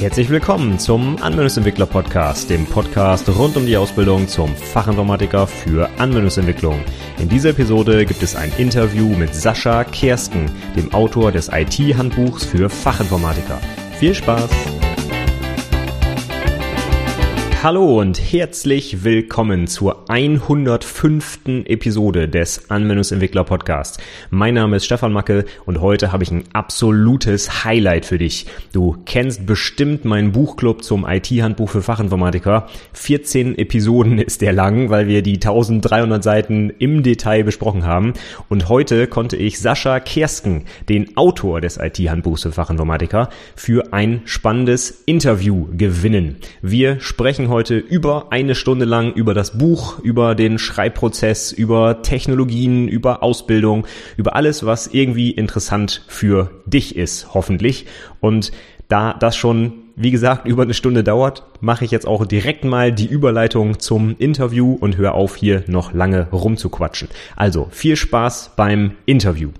Herzlich willkommen zum Anwendungsentwickler Podcast, dem Podcast rund um die Ausbildung zum Fachinformatiker für Anwendungsentwicklung. In dieser Episode gibt es ein Interview mit Sascha Kersken, dem Autor des IT-Handbuchs für Fachinformatiker. Viel Spaß! Hallo und herzlich willkommen zur 105. Episode des Anwendungsentwickler Podcasts. Mein Name ist Stefan Macke und heute habe ich ein absolutes Highlight für dich. Du kennst bestimmt meinen Buchclub zum IT-Handbuch für Fachinformatiker. 14 Episoden ist der lang, weil wir die 1300 Seiten im Detail besprochen haben. Und heute konnte ich Sascha Kersken, den Autor des IT-Handbuchs für Fachinformatiker, für ein spannendes Interview gewinnen. Wir sprechen heute über eine Stunde lang über das Buch, über den Schreibprozess, über Technologien, über Ausbildung, über alles, was irgendwie interessant für dich ist, hoffentlich. Und da das schon, wie gesagt, über eine Stunde dauert, mache ich jetzt auch direkt mal die Überleitung zum Interview und höre auf, hier noch lange rumzuquatschen. Also viel Spaß beim Interview.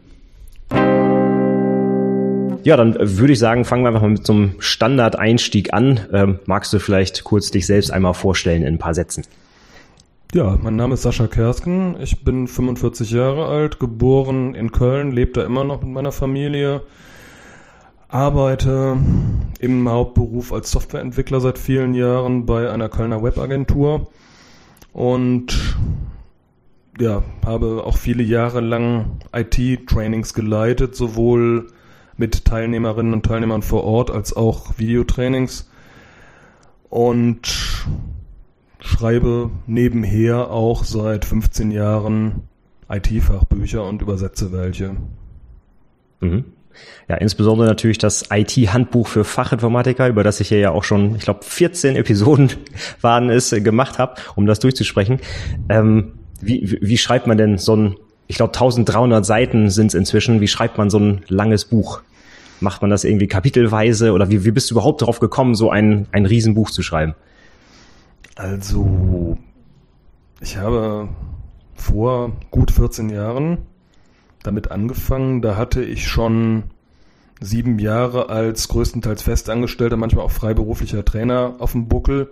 Ja, dann würde ich sagen, fangen wir einfach mal mit so einem Standard-Einstieg an. Ähm, magst du vielleicht kurz dich selbst einmal vorstellen in ein paar Sätzen? Ja, mein Name ist Sascha Kersken. Ich bin 45 Jahre alt, geboren in Köln, lebe da immer noch mit meiner Familie, arbeite im Hauptberuf als Softwareentwickler seit vielen Jahren bei einer Kölner Webagentur und ja, habe auch viele Jahre lang IT-Trainings geleitet, sowohl mit Teilnehmerinnen und Teilnehmern vor Ort als auch Videotrainings und schreibe nebenher auch seit 15 Jahren IT-Fachbücher und übersetze welche. Mhm. Ja, insbesondere natürlich das IT-Handbuch für Fachinformatiker, über das ich hier ja auch schon, ich glaube, 14 Episoden waren es, äh, gemacht habe, um das durchzusprechen. Ähm, wie, wie schreibt man denn so ein, ich glaube, 1300 Seiten sind es inzwischen, wie schreibt man so ein langes Buch? Macht man das irgendwie kapitelweise oder wie, wie bist du überhaupt darauf gekommen, so ein, ein Riesenbuch zu schreiben? Also, ich habe vor gut 14 Jahren damit angefangen. Da hatte ich schon sieben Jahre als größtenteils festangestellter, manchmal auch freiberuflicher Trainer auf dem Buckel,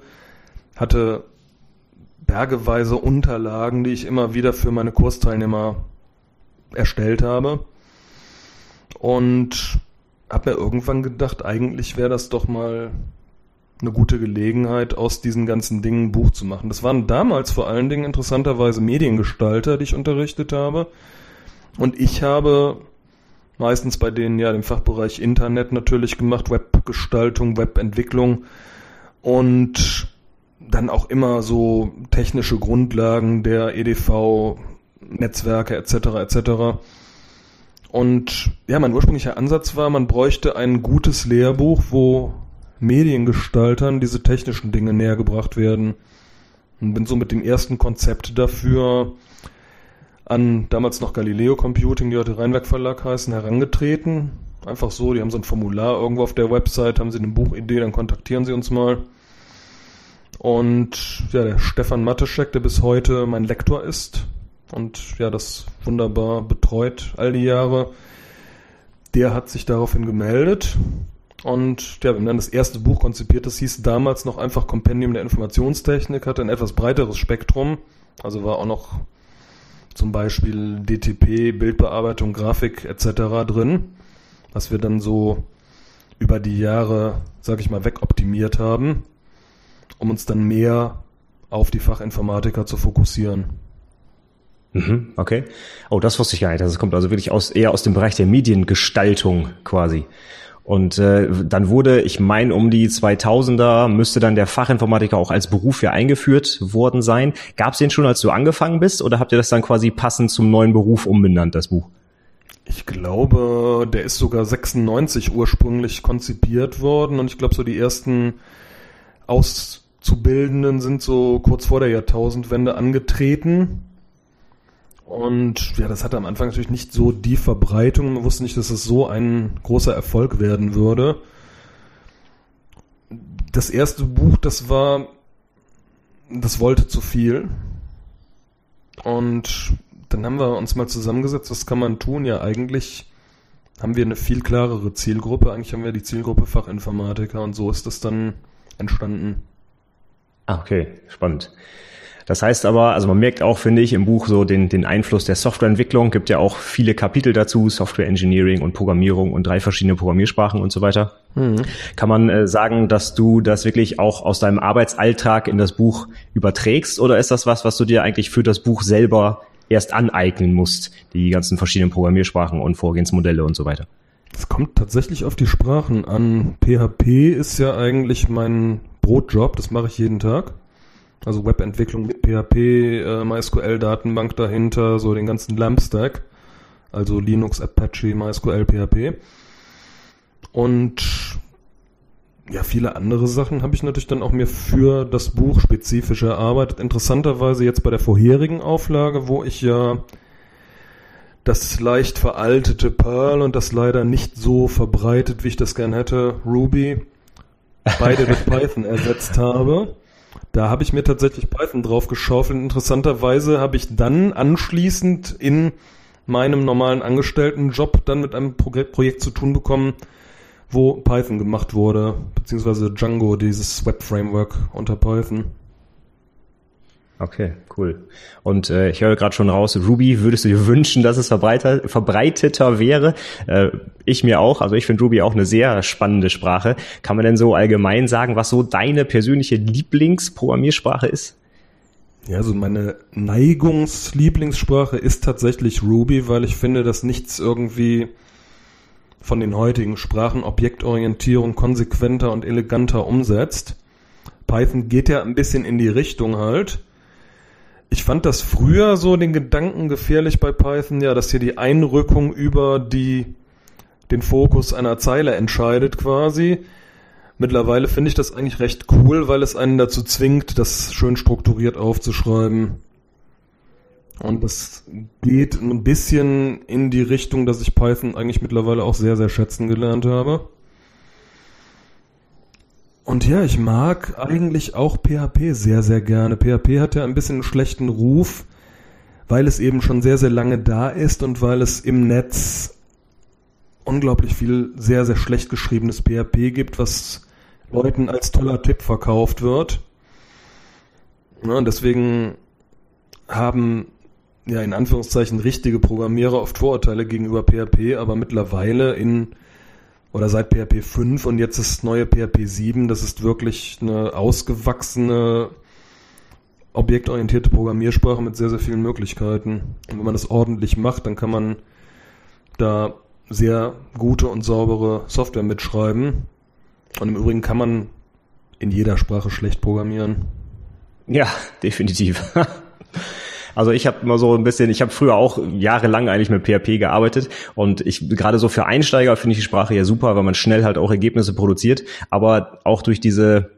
hatte bergeweise Unterlagen, die ich immer wieder für meine Kursteilnehmer erstellt habe. Und habe mir irgendwann gedacht, eigentlich wäre das doch mal eine gute Gelegenheit, aus diesen ganzen Dingen ein Buch zu machen. Das waren damals vor allen Dingen interessanterweise Mediengestalter, die ich unterrichtet habe. Und ich habe meistens bei denen ja den Fachbereich Internet natürlich gemacht, Webgestaltung, Webentwicklung und dann auch immer so technische Grundlagen der EDV, Netzwerke etc. etc. Und ja, mein ursprünglicher Ansatz war, man bräuchte ein gutes Lehrbuch, wo Mediengestaltern diese technischen Dinge näher gebracht werden. Und bin so mit dem ersten Konzept dafür an damals noch Galileo Computing, die heute Rheinwerk Verlag heißen, herangetreten. Einfach so, die haben so ein Formular irgendwo auf der Website, haben sie eine Buchidee, dann kontaktieren sie uns mal. Und ja, der Stefan Mateschek, der bis heute mein Lektor ist, und ja, das wunderbar betreut all die Jahre. Der hat sich daraufhin gemeldet und ja, wir haben dann das erste Buch konzipiert. Das hieß damals noch einfach Kompendium der Informationstechnik, hatte ein etwas breiteres Spektrum, also war auch noch zum Beispiel DTP, Bildbearbeitung, Grafik etc. drin, was wir dann so über die Jahre, sag ich mal, wegoptimiert haben, um uns dann mehr auf die Fachinformatiker zu fokussieren. Mhm, okay. Oh, das wusste ich gar nicht. Das kommt also wirklich aus, eher aus dem Bereich der Mediengestaltung quasi. Und äh, dann wurde, ich meine, um die 2000er müsste dann der Fachinformatiker auch als Beruf ja eingeführt worden sein. Gab es den schon, als du angefangen bist, oder habt ihr das dann quasi passend zum neuen Beruf umbenannt, das Buch? Ich glaube, der ist sogar 96 ursprünglich konzipiert worden und ich glaube, so die ersten Auszubildenden sind so kurz vor der Jahrtausendwende angetreten. Und ja, das hatte am Anfang natürlich nicht so die Verbreitung. Man wusste nicht, dass es so ein großer Erfolg werden würde. Das erste Buch, das war, das wollte zu viel. Und dann haben wir uns mal zusammengesetzt, was kann man tun? Ja, eigentlich haben wir eine viel klarere Zielgruppe. Eigentlich haben wir die Zielgruppe Fachinformatiker und so ist das dann entstanden. Ah, okay, spannend. Das heißt aber, also man merkt auch, finde ich, im Buch so den, den Einfluss der Softwareentwicklung. Gibt ja auch viele Kapitel dazu, Software Engineering und Programmierung und drei verschiedene Programmiersprachen und so weiter. Mhm. Kann man äh, sagen, dass du das wirklich auch aus deinem Arbeitsalltag in das Buch überträgst oder ist das was, was du dir eigentlich für das Buch selber erst aneignen musst, die ganzen verschiedenen Programmiersprachen und Vorgehensmodelle und so weiter? Es kommt tatsächlich auf die Sprachen an. PHP ist ja eigentlich mein Brotjob, das mache ich jeden Tag. Also Webentwicklung mit PHP, äh, MySQL-Datenbank dahinter, so den ganzen LAMP-Stack. Also Linux, Apache, MySQL, PHP. Und ja, viele andere Sachen habe ich natürlich dann auch mir für das Buch spezifisch erarbeitet. Interessanterweise jetzt bei der vorherigen Auflage, wo ich ja das leicht veraltete Perl und das leider nicht so verbreitet, wie ich das gern hätte, Ruby, beide durch Python ersetzt habe. Da habe ich mir tatsächlich Python drauf geschaufelt. Interessanterweise habe ich dann anschließend in meinem normalen Angestelltenjob dann mit einem Projekt zu tun bekommen, wo Python gemacht wurde, beziehungsweise Django, dieses Web-Framework unter Python. Okay, cool. Und äh, ich höre gerade schon raus, Ruby würdest du dir wünschen, dass es verbreiter, verbreiteter wäre? Äh, ich mir auch. Also ich finde Ruby auch eine sehr spannende Sprache. Kann man denn so allgemein sagen, was so deine persönliche Lieblingsprogrammiersprache ist? Ja, also meine Neigungslieblingssprache ist tatsächlich Ruby, weil ich finde, dass nichts irgendwie von den heutigen Sprachen Objektorientierung konsequenter und eleganter umsetzt. Python geht ja ein bisschen in die Richtung halt ich fand das früher so den Gedanken gefährlich bei Python, ja, dass hier die Einrückung über die, den Fokus einer Zeile entscheidet quasi. Mittlerweile finde ich das eigentlich recht cool, weil es einen dazu zwingt, das schön strukturiert aufzuschreiben. Und das geht ein bisschen in die Richtung, dass ich Python eigentlich mittlerweile auch sehr, sehr schätzen gelernt habe. Und ja, ich mag eigentlich auch PHP sehr, sehr gerne. PHP hat ja ein bisschen einen schlechten Ruf, weil es eben schon sehr, sehr lange da ist und weil es im Netz unglaublich viel sehr, sehr schlecht geschriebenes PHP gibt, was Leuten als toller Tipp verkauft wird. Ja, deswegen haben ja in Anführungszeichen richtige Programmierer oft Vorurteile gegenüber PHP, aber mittlerweile in oder seit PHP 5 und jetzt das neue PHP 7, das ist wirklich eine ausgewachsene, objektorientierte Programmiersprache mit sehr, sehr vielen Möglichkeiten. Und wenn man das ordentlich macht, dann kann man da sehr gute und saubere Software mitschreiben. Und im Übrigen kann man in jeder Sprache schlecht programmieren. Ja, definitiv. Also ich habe immer so ein bisschen, ich habe früher auch jahrelang eigentlich mit PHP gearbeitet und ich gerade so für Einsteiger finde ich die Sprache ja super, weil man schnell halt auch Ergebnisse produziert, aber auch durch diese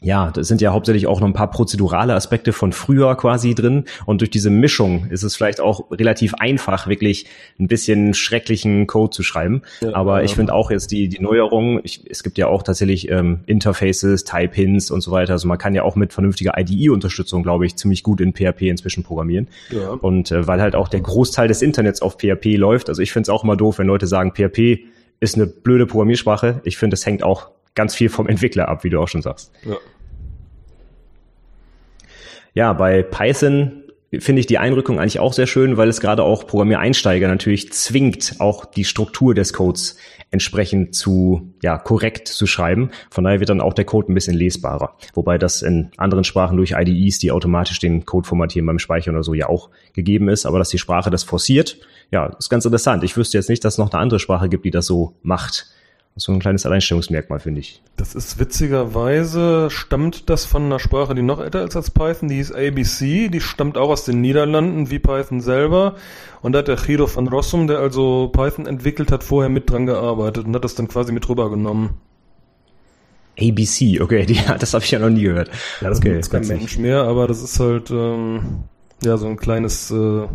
ja, das sind ja hauptsächlich auch noch ein paar prozedurale Aspekte von früher quasi drin. Und durch diese Mischung ist es vielleicht auch relativ einfach, wirklich ein bisschen schrecklichen Code zu schreiben. Ja, Aber ja. ich finde auch jetzt die, die Neuerungen, ich, es gibt ja auch tatsächlich ähm, Interfaces, Type-Hins und so weiter. Also man kann ja auch mit vernünftiger IDE-Unterstützung, glaube ich, ziemlich gut in PHP inzwischen programmieren. Ja. Und äh, weil halt auch der Großteil des Internets auf PHP läuft. Also ich finde es auch immer doof, wenn Leute sagen, PHP ist eine blöde Programmiersprache. Ich finde, es hängt auch ganz viel vom Entwickler ab, wie du auch schon sagst. Ja, ja bei Python finde ich die Einrückung eigentlich auch sehr schön, weil es gerade auch Programmiereinsteiger natürlich zwingt, auch die Struktur des Codes entsprechend zu, ja, korrekt zu schreiben. Von daher wird dann auch der Code ein bisschen lesbarer. Wobei das in anderen Sprachen durch IDEs, die automatisch den Code formatieren beim Speichern oder so, ja auch gegeben ist. Aber dass die Sprache das forciert, ja, ist ganz interessant. Ich wüsste jetzt nicht, dass es noch eine andere Sprache gibt, die das so macht so ein kleines Alleinstellungsmerkmal, finde ich. Das ist witzigerweise, stammt das von einer Sprache, die noch älter ist als Python, die hieß ABC, die stammt auch aus den Niederlanden, wie Python selber. Und da hat der Guido van Rossum, der also Python entwickelt hat, vorher mit dran gearbeitet und hat das dann quasi mit rübergenommen. ABC, okay, die, das habe ich ja noch nie gehört. Ja, das okay, ist kein Mensch mehr, aber das ist halt ähm, ja so ein kleines äh,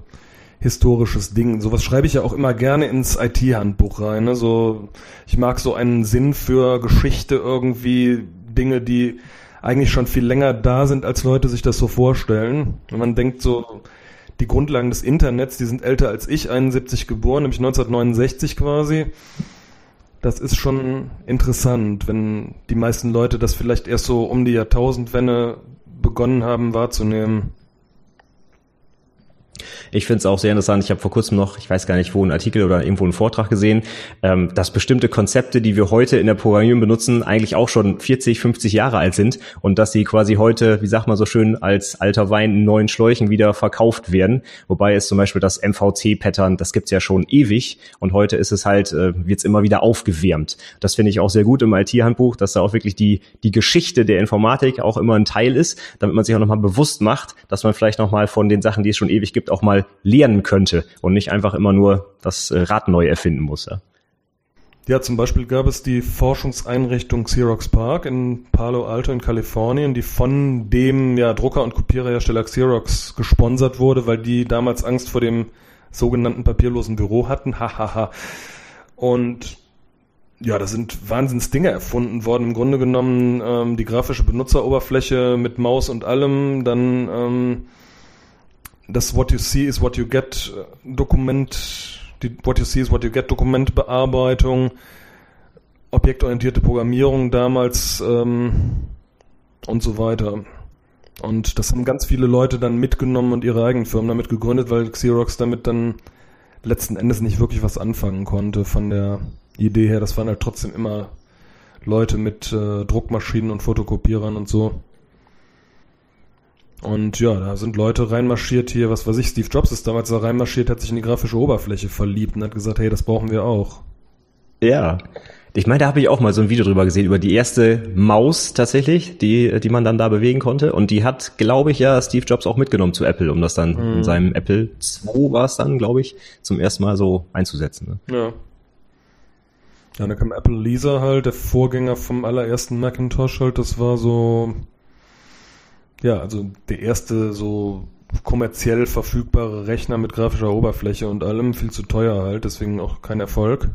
historisches Ding. Sowas schreibe ich ja auch immer gerne ins IT-Handbuch rein. Ne? So, ich mag so einen Sinn für Geschichte irgendwie, Dinge, die eigentlich schon viel länger da sind, als Leute sich das so vorstellen. Und man denkt so, die Grundlagen des Internets, die sind älter als ich, 71 geboren, nämlich 1969 quasi. Das ist schon interessant, wenn die meisten Leute das vielleicht erst so um die Jahrtausendwende begonnen haben wahrzunehmen. Ich finde es auch sehr interessant. Ich habe vor kurzem noch, ich weiß gar nicht wo, einen Artikel oder irgendwo einen Vortrag gesehen, ähm, dass bestimmte Konzepte, die wir heute in der Programmierung benutzen, eigentlich auch schon 40, 50 Jahre alt sind und dass sie quasi heute, wie sagt man so schön, als alter Wein in neuen Schläuchen wieder verkauft werden. Wobei es zum Beispiel das MVC-Pattern, das gibt's ja schon ewig und heute ist es halt, äh, wird's immer wieder aufgewärmt. Das finde ich auch sehr gut im IT-Handbuch, dass da auch wirklich die, die Geschichte der Informatik auch immer ein Teil ist, damit man sich auch nochmal bewusst macht, dass man vielleicht nochmal von den Sachen, die es schon ewig gibt, auch mal lernen könnte und nicht einfach immer nur das äh, Rad neu erfinden muss. Ja. Ja, zum Beispiel gab es die Forschungseinrichtung Xerox Park in Palo Alto in Kalifornien, die von dem ja, Drucker- und Kopiererhersteller Xerox gesponsert wurde, weil die damals Angst vor dem sogenannten papierlosen Büro hatten. Hahaha. und ja, da sind Wahnsinns Dinge erfunden worden. Im Grunde genommen ähm, die grafische Benutzeroberfläche mit Maus und allem, dann ähm, das What You See is What You Get äh, Dokument, die What You See is What You Get Dokumentbearbeitung, objektorientierte Programmierung damals ähm, und so weiter. Und das haben ganz viele Leute dann mitgenommen und ihre eigenen Firmen damit gegründet, weil Xerox damit dann letzten Endes nicht wirklich was anfangen konnte von der Idee her. Das waren halt trotzdem immer Leute mit äh, Druckmaschinen und Fotokopierern und so. Und ja, da sind Leute reinmarschiert hier, was weiß ich, Steve Jobs ist damals da reinmarschiert, hat sich in die grafische Oberfläche verliebt und hat gesagt, hey, das brauchen wir auch. Ja. Ich meine, da habe ich auch mal so ein Video drüber gesehen, über die erste Maus tatsächlich, die, die man dann da bewegen konnte. Und die hat, glaube ich, ja Steve Jobs auch mitgenommen zu Apple, um das dann mhm. in seinem Apple II war es dann, glaube ich, zum ersten Mal so einzusetzen. Ne? Ja. Ja, dann kam Apple Lisa halt, der Vorgänger vom allerersten Macintosh halt, das war so ja, also der erste so kommerziell verfügbare Rechner mit grafischer Oberfläche und allem, viel zu teuer halt, deswegen auch kein Erfolg.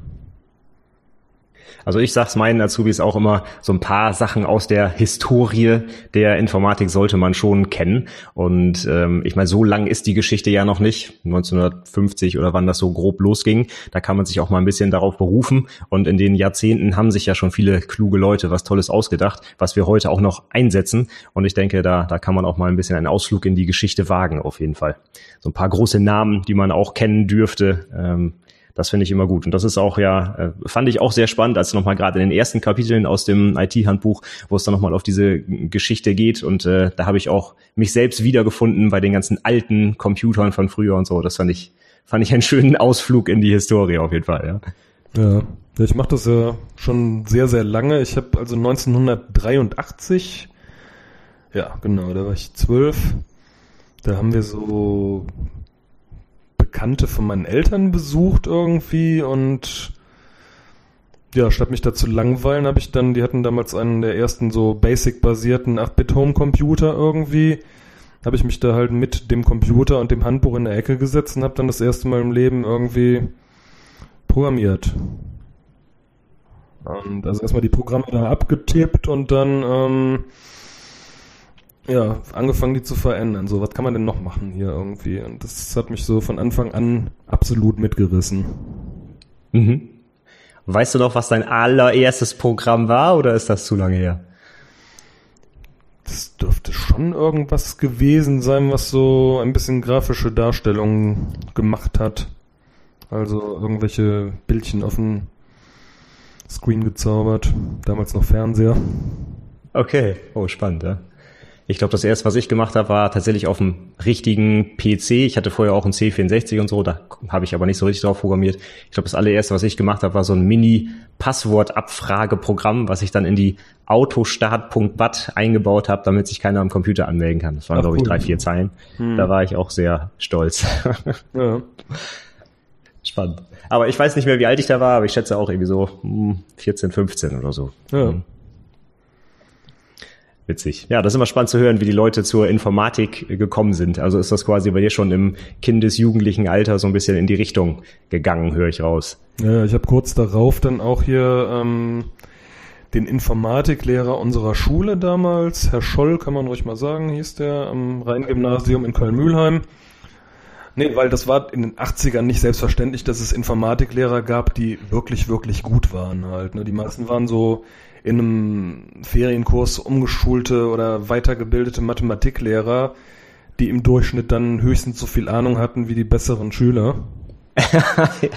Also ich sag's meinen Azubis auch immer, so ein paar Sachen aus der Historie der Informatik sollte man schon kennen. Und ähm, ich meine, so lang ist die Geschichte ja noch nicht, 1950 oder wann das so grob losging. Da kann man sich auch mal ein bisschen darauf berufen. Und in den Jahrzehnten haben sich ja schon viele kluge Leute was Tolles ausgedacht, was wir heute auch noch einsetzen. Und ich denke, da, da kann man auch mal ein bisschen einen Ausflug in die Geschichte wagen, auf jeden Fall. So ein paar große Namen, die man auch kennen dürfte. Ähm, das finde ich immer gut. Und das ist auch ja, äh, fand ich auch sehr spannend, als nochmal gerade in den ersten Kapiteln aus dem IT-Handbuch, wo es dann nochmal auf diese Geschichte geht. Und äh, da habe ich auch mich selbst wiedergefunden bei den ganzen alten Computern von früher und so. Das fand ich, fand ich einen schönen Ausflug in die Historie auf jeden Fall, ja. Ja, ich mache das ja schon sehr, sehr lange. Ich habe also 1983, ja genau, da war ich zwölf. Da haben wir so Bekannte von meinen Eltern besucht irgendwie und ja, statt mich da zu langweilen, habe ich dann, die hatten damals einen der ersten so Basic-basierten 8-Bit-Home-Computer irgendwie, habe ich mich da halt mit dem Computer und dem Handbuch in der Ecke gesetzt und habe dann das erste Mal im Leben irgendwie programmiert. Und also erstmal die Programme da abgetippt und dann ähm, ja, angefangen, die zu verändern. So, was kann man denn noch machen hier irgendwie? Und das hat mich so von Anfang an absolut mitgerissen. Mhm. Weißt du noch, was dein allererstes Programm war oder ist das zu lange her? Das dürfte schon irgendwas gewesen sein, was so ein bisschen grafische Darstellungen gemacht hat. Also irgendwelche Bildchen auf dem Screen gezaubert. Damals noch Fernseher. Okay, oh, spannend, ja. Ich glaube, das erste, was ich gemacht habe, war tatsächlich auf dem richtigen PC. Ich hatte vorher auch einen C64 und so, da habe ich aber nicht so richtig drauf programmiert. Ich glaube, das allererste, was ich gemacht habe, war so ein Mini-Passwortabfrageprogramm, was ich dann in die autostart.bat eingebaut habe, damit sich keiner am Computer anmelden kann. Das waren, glaube ich, drei, vier Zeilen. Hm. Da war ich auch sehr stolz. ja. Spannend. Aber ich weiß nicht mehr, wie alt ich da war, aber ich schätze auch irgendwie so 14, hm, 15 oder so. Ja. Witzig. Ja, das ist immer spannend zu hören, wie die Leute zur Informatik gekommen sind. Also ist das quasi bei dir schon im kindesjugendlichen Alter so ein bisschen in die Richtung gegangen, höre ich raus. Ja, ich habe kurz darauf dann auch hier ähm, den Informatiklehrer unserer Schule damals, Herr Scholl, kann man ruhig mal sagen, hieß der, am Rheingymnasium in Köln-Mühlheim. Nee, weil das war in den 80ern nicht selbstverständlich, dass es Informatiklehrer gab, die wirklich, wirklich gut waren halt. Ne? Die meisten waren so in einem Ferienkurs umgeschulte oder weitergebildete Mathematiklehrer, die im Durchschnitt dann höchstens so viel Ahnung hatten wie die besseren Schüler. ja.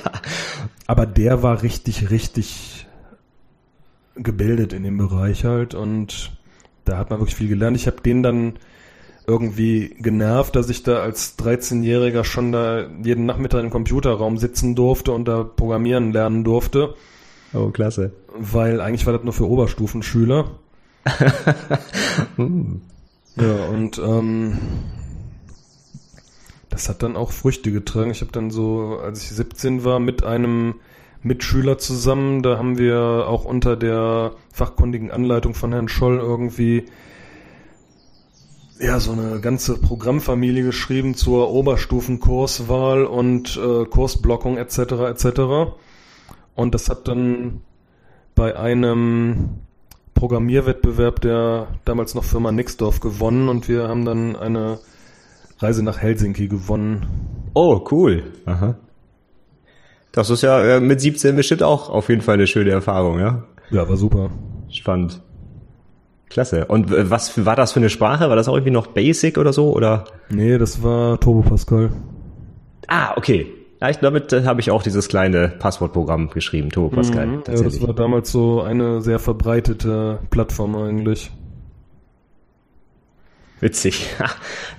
Aber der war richtig, richtig gebildet in dem Bereich halt und da hat man wirklich viel gelernt. Ich habe den dann irgendwie genervt, dass ich da als 13-Jähriger schon da jeden Nachmittag im Computerraum sitzen durfte und da programmieren lernen durfte. Oh, klasse. Weil eigentlich war das nur für Oberstufenschüler. hm. Ja, und ähm, das hat dann auch Früchte getragen. Ich habe dann so, als ich 17 war, mit einem Mitschüler zusammen, da haben wir auch unter der fachkundigen Anleitung von Herrn Scholl irgendwie ja so eine ganze Programmfamilie geschrieben zur Oberstufenkurswahl und äh, Kursblockung etc. etc. Und das hat dann bei einem Programmierwettbewerb der damals noch Firma Nixdorf gewonnen und wir haben dann eine Reise nach Helsinki gewonnen. Oh, cool. Aha. Das ist ja äh, mit 17 bestimmt auch auf jeden Fall eine schöne Erfahrung, ja? Ja, war super. Spannend. Klasse. Und äh, was war das für eine Sprache? War das auch irgendwie noch Basic oder so? Oder? Nee, das war Turbo Pascal. Ah, okay. Ja, ich, damit äh, habe ich auch dieses kleine Passwortprogramm geschrieben, Turbo Pascal. Mhm, ja, das war damals so eine sehr verbreitete Plattform eigentlich. Witzig.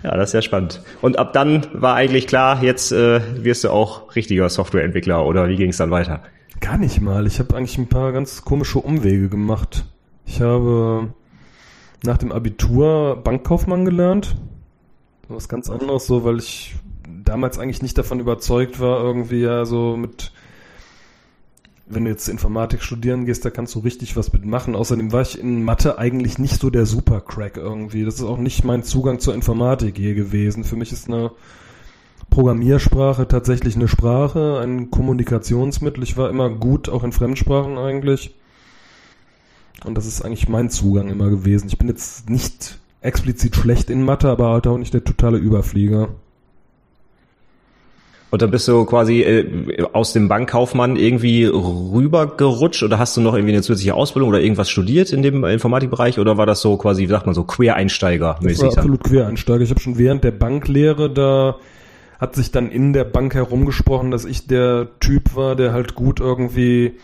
Ja, das ist ja spannend. Und ab dann war eigentlich klar, jetzt äh, wirst du auch richtiger Softwareentwickler oder wie ging es dann weiter? Gar nicht mal. Ich habe eigentlich ein paar ganz komische Umwege gemacht. Ich habe nach dem Abitur Bankkaufmann gelernt. Was ganz anderes so, weil ich damals eigentlich nicht davon überzeugt war, irgendwie ja so mit wenn du jetzt Informatik studieren gehst, da kannst du richtig was mitmachen. Außerdem war ich in Mathe eigentlich nicht so der Supercrack irgendwie. Das ist auch nicht mein Zugang zur Informatik je gewesen. Für mich ist eine Programmiersprache tatsächlich eine Sprache, ein Kommunikationsmittel. Ich war immer gut, auch in Fremdsprachen eigentlich. Und das ist eigentlich mein Zugang immer gewesen. Ich bin jetzt nicht explizit schlecht in Mathe, aber halt auch nicht der totale Überflieger. Und dann bist du quasi äh, aus dem Bankkaufmann irgendwie rübergerutscht oder hast du noch irgendwie eine zusätzliche Ausbildung oder irgendwas studiert in dem Informatikbereich oder war das so quasi, wie sagt man so, Quereinsteiger-mäßig? Absolut Quereinsteiger. Ich habe schon während der Banklehre da hat sich dann in der Bank herumgesprochen, dass ich der Typ war, der halt gut irgendwie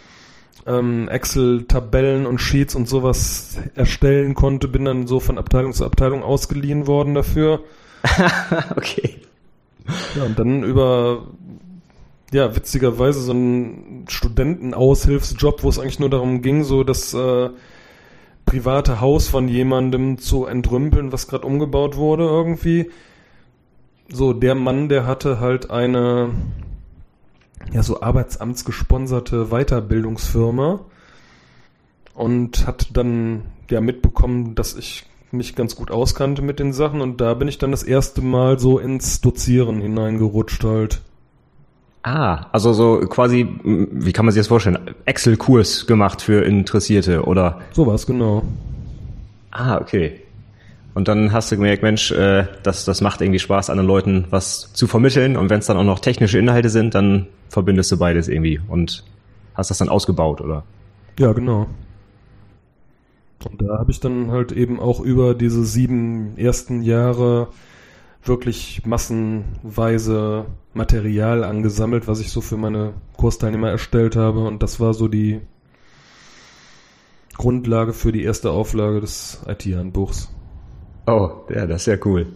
ähm, Excel-Tabellen und Sheets und sowas erstellen konnte. Bin dann so von Abteilung zu Abteilung ausgeliehen worden dafür. okay. Ja, und dann über, ja, witzigerweise so ein Studentenaushilfsjob, wo es eigentlich nur darum ging, so das äh, private Haus von jemandem zu entrümpeln, was gerade umgebaut wurde irgendwie. So, der Mann, der hatte halt eine, ja, so arbeitsamtsgesponserte Weiterbildungsfirma und hat dann ja mitbekommen, dass ich mich ganz gut auskannte mit den Sachen und da bin ich dann das erste Mal so ins Dozieren hineingerutscht halt. Ah, also so quasi, wie kann man sich das vorstellen? Excel-Kurs gemacht für Interessierte, oder? Sowas, genau. Ah, okay. Und dann hast du gemerkt, Mensch, äh, das, das macht irgendwie Spaß, anderen Leuten was zu vermitteln. Und wenn es dann auch noch technische Inhalte sind, dann verbindest du beides irgendwie und hast das dann ausgebaut, oder? Ja, genau. Und da habe ich dann halt eben auch über diese sieben ersten Jahre wirklich massenweise Material angesammelt, was ich so für meine Kursteilnehmer erstellt habe. Und das war so die Grundlage für die erste Auflage des IT-Handbuchs. Oh, ja, das ist ja cool.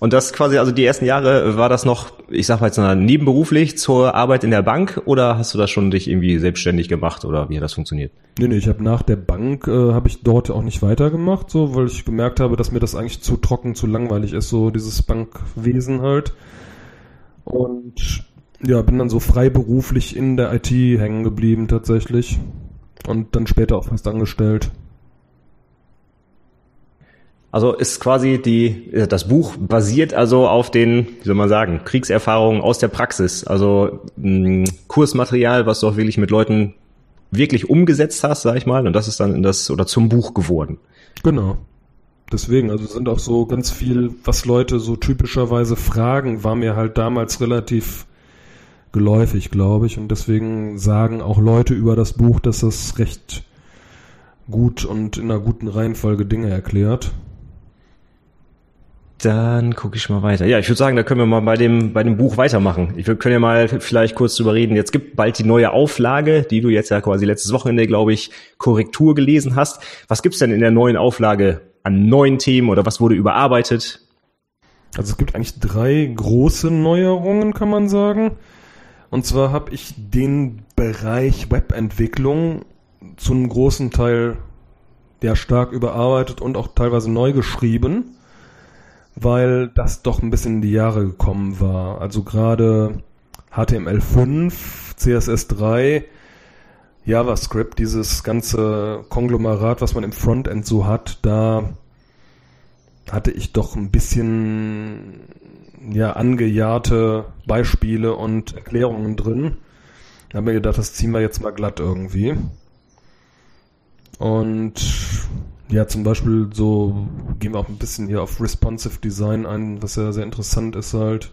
Und das quasi, also die ersten Jahre, war das noch, ich sag mal jetzt nebenberuflich zur Arbeit in der Bank oder hast du das schon dich irgendwie selbstständig gemacht oder wie hat das funktioniert? Nee, nee, ich habe nach der Bank, äh, habe ich dort auch nicht weitergemacht, so, weil ich gemerkt habe, dass mir das eigentlich zu trocken, zu langweilig ist, so dieses Bankwesen halt. Und ja, bin dann so freiberuflich in der IT hängen geblieben tatsächlich. Und dann später auch fast angestellt. Also ist quasi die, äh, das Buch basiert also auf den, wie soll man sagen, Kriegserfahrungen aus der Praxis. Also mh, Kursmaterial, was du auch wirklich mit Leuten wirklich umgesetzt hast, sag ich mal, und das ist dann in das oder zum Buch geworden. Genau. deswegen, also sind auch so ganz viel, was Leute so typischerweise fragen, war mir halt damals relativ geläufig, glaube ich. Und deswegen sagen auch Leute über das Buch, dass es recht gut und in einer guten Reihenfolge Dinge erklärt. Dann gucke ich mal weiter. Ja, ich würde sagen, da können wir mal bei dem, bei dem Buch weitermachen. Ich würde, können ja mal vielleicht kurz drüber reden. Jetzt gibt bald die neue Auflage, die du jetzt ja quasi letztes Wochenende, glaube ich, Korrektur gelesen hast. Was gibt's denn in der neuen Auflage an neuen Themen oder was wurde überarbeitet? Also es gibt eigentlich drei große Neuerungen, kann man sagen. Und zwar habe ich den Bereich Webentwicklung zu einem großen Teil ja stark überarbeitet und auch teilweise neu geschrieben weil das doch ein bisschen in die Jahre gekommen war. Also gerade HTML5, CSS3, JavaScript, dieses ganze Konglomerat, was man im Frontend so hat, da hatte ich doch ein bisschen ja angejahrte Beispiele und Erklärungen drin. Ich habe mir gedacht, das ziehen wir jetzt mal glatt irgendwie. Und ja, zum Beispiel so gehen wir auch ein bisschen hier auf Responsive Design ein, was ja sehr interessant ist halt.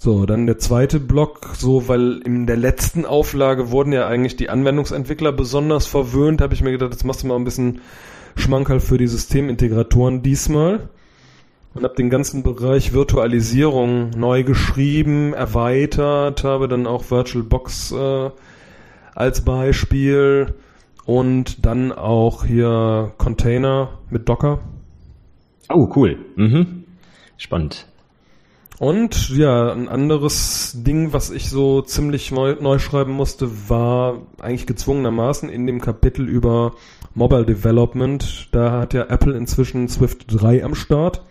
So, dann der zweite Block, so, weil in der letzten Auflage wurden ja eigentlich die Anwendungsentwickler besonders verwöhnt, habe ich mir gedacht, jetzt machst du mal ein bisschen Schmankerl für die Systemintegratoren diesmal. Und habe den ganzen Bereich Virtualisierung neu geschrieben, erweitert, habe dann auch VirtualBox äh, als Beispiel und dann auch hier Container mit Docker. Oh, cool. Mhm. Spannend. Und ja, ein anderes Ding, was ich so ziemlich neu, neu schreiben musste, war eigentlich gezwungenermaßen in dem Kapitel über Mobile Development. Da hat ja Apple inzwischen Swift 3 am Start,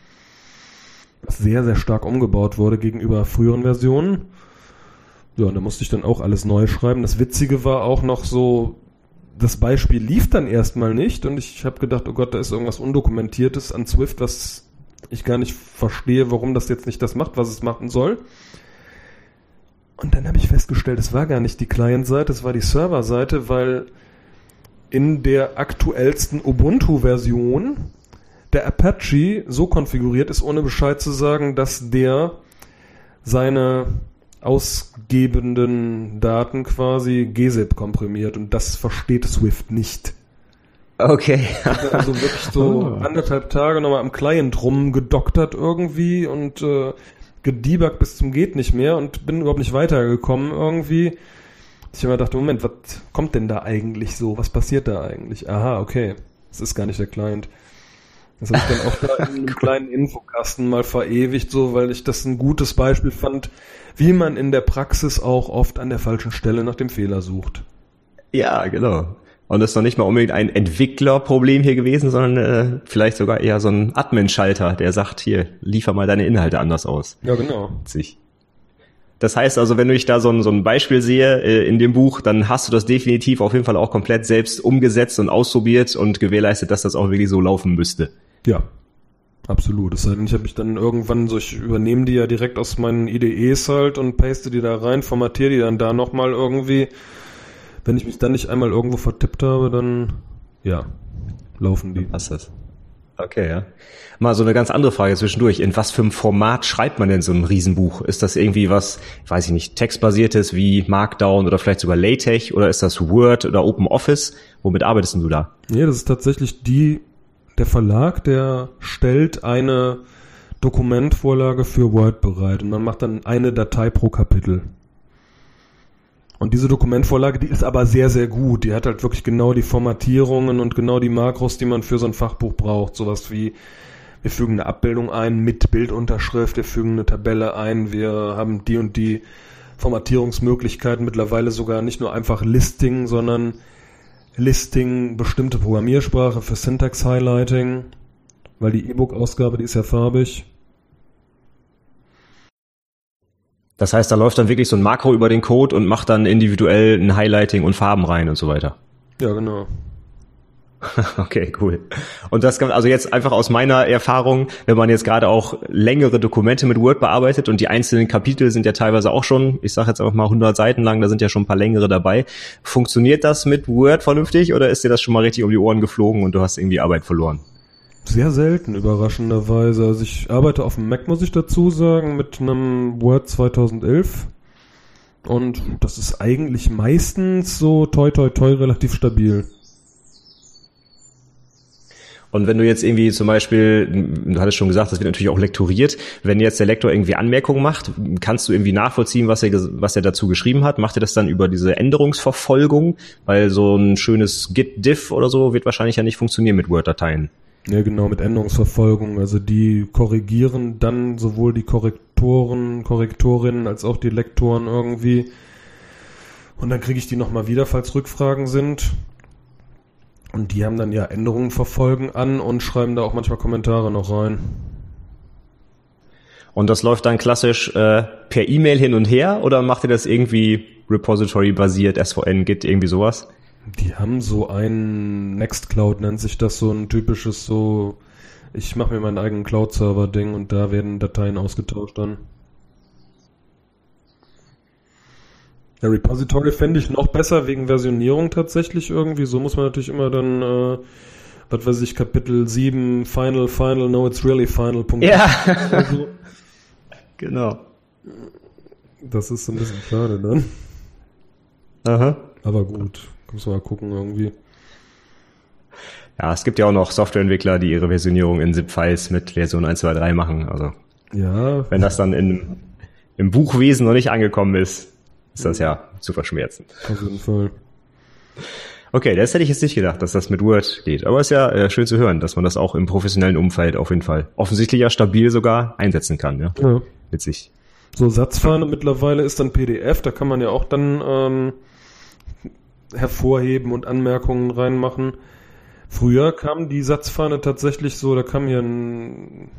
was sehr, sehr stark umgebaut wurde gegenüber früheren Versionen. Ja, und da musste ich dann auch alles neu schreiben. Das Witzige war auch noch so, das Beispiel lief dann erstmal nicht und ich habe gedacht, oh Gott, da ist irgendwas Undokumentiertes an Swift, was ich gar nicht verstehe, warum das jetzt nicht das macht, was es machen soll. Und dann habe ich festgestellt, es war gar nicht die Client-Seite, es war die Server-Seite, weil in der aktuellsten Ubuntu-Version der Apache so konfiguriert ist, ohne Bescheid zu sagen, dass der seine ausgebenden Daten quasi GZIP komprimiert und das versteht Swift nicht. Okay. also wirklich so oh. anderthalb Tage nochmal am Client rumgedoktert irgendwie und äh, gedebuggt bis zum geht nicht mehr und bin überhaupt nicht weitergekommen irgendwie. Ich habe mir gedacht, Moment, was kommt denn da eigentlich so? Was passiert da eigentlich? Aha, okay. Das ist gar nicht der Client. Das habe ich dann auch da in einem kleinen Infokasten mal verewigt, so, weil ich das ein gutes Beispiel fand, wie man in der Praxis auch oft an der falschen Stelle nach dem Fehler sucht. Ja, genau. Und das ist noch nicht mal unbedingt ein Entwicklerproblem hier gewesen, sondern äh, vielleicht sogar eher so ein Admin-Schalter, der sagt, hier, liefer mal deine Inhalte anders aus. Ja, genau. Sich. Das heißt also, wenn ich da so ein, so ein Beispiel sehe äh, in dem Buch, dann hast du das definitiv auf jeden Fall auch komplett selbst umgesetzt und ausprobiert und gewährleistet, dass das auch wirklich so laufen müsste. Ja, absolut. Sei denn, ich habe mich dann irgendwann so, ich übernehme die ja direkt aus meinen IDEs halt und paste die da rein, formatiere die dann da nochmal irgendwie. Wenn ich mich dann nicht einmal irgendwo vertippt habe, dann, ja, laufen die. Was ist das? Okay, ja. Mal so eine ganz andere Frage zwischendurch. In was für einem Format schreibt man denn so ein Riesenbuch? Ist das irgendwie was, weiß ich nicht, textbasiertes wie Markdown oder vielleicht sogar LaTeX oder ist das Word oder OpenOffice? Womit arbeitest du da? Nee, das ist tatsächlich die der Verlag, der stellt eine Dokumentvorlage für Word bereit und man macht dann eine Datei pro Kapitel. Und diese Dokumentvorlage, die ist aber sehr, sehr gut. Die hat halt wirklich genau die Formatierungen und genau die Makros, die man für so ein Fachbuch braucht. Sowas wie, wir fügen eine Abbildung ein mit Bildunterschrift, wir fügen eine Tabelle ein, wir haben die und die Formatierungsmöglichkeiten, mittlerweile sogar nicht nur einfach Listing, sondern Listing, bestimmte Programmiersprache für Syntax Highlighting, weil die E-Book-Ausgabe, die ist ja farbig. Das heißt, da läuft dann wirklich so ein Makro über den Code und macht dann individuell ein Highlighting und Farben rein und so weiter. Ja, genau. Okay, cool. Und das kann, also jetzt einfach aus meiner Erfahrung, wenn man jetzt gerade auch längere Dokumente mit Word bearbeitet und die einzelnen Kapitel sind ja teilweise auch schon, ich sage jetzt einfach mal 100 Seiten lang, da sind ja schon ein paar längere dabei. Funktioniert das mit Word vernünftig oder ist dir das schon mal richtig um die Ohren geflogen und du hast irgendwie Arbeit verloren? Sehr selten, überraschenderweise. Also ich arbeite auf dem Mac, muss ich dazu sagen, mit einem Word 2011. Und das ist eigentlich meistens so toi toi toi relativ stabil. Und wenn du jetzt irgendwie zum Beispiel, du hattest schon gesagt, das wird natürlich auch lektoriert, wenn jetzt der Lektor irgendwie Anmerkungen macht, kannst du irgendwie nachvollziehen, was er, was er dazu geschrieben hat? Macht er das dann über diese Änderungsverfolgung? Weil so ein schönes Git-Diff oder so wird wahrscheinlich ja nicht funktionieren mit Word-Dateien. Ja, genau, mit Änderungsverfolgung. Also die korrigieren dann sowohl die Korrektoren, Korrektorinnen als auch die Lektoren irgendwie. Und dann kriege ich die nochmal wieder, falls Rückfragen sind. Und die haben dann ja Änderungen verfolgen an und schreiben da auch manchmal Kommentare noch rein. Und das läuft dann klassisch äh, per E-Mail hin und her oder macht ihr das irgendwie Repository-basiert, SVN, Git, irgendwie sowas? Die haben so ein Nextcloud, nennt sich das so ein typisches so, ich mache mir meinen eigenen Cloud-Server-Ding und da werden Dateien ausgetauscht dann. Der Repository fände ich noch besser wegen Versionierung tatsächlich irgendwie. So muss man natürlich immer dann, äh, was weiß ich, Kapitel 7, Final, Final, no, it's really final. Punkt. Ja. Also, genau. Das ist so ein bisschen schade dann. Aha. Aber gut, muss man mal gucken irgendwie. Ja, es gibt ja auch noch Softwareentwickler, die ihre Versionierung in ZIP-Files mit Version 1, 2, 3 machen. Also, ja. wenn das dann in, im Buchwesen noch nicht angekommen ist, ist das ja zu verschmerzen. Auf jeden Fall. Okay, das hätte ich jetzt nicht gedacht, dass das mit Word geht. Aber es ist ja äh, schön zu hören, dass man das auch im professionellen Umfeld auf jeden Fall offensichtlich ja stabil sogar einsetzen kann. Ja, ja. witzig. So Satzfahne mittlerweile ist dann PDF, da kann man ja auch dann ähm, hervorheben und Anmerkungen reinmachen. Früher kam die Satzfahne tatsächlich so, da kam hier ein,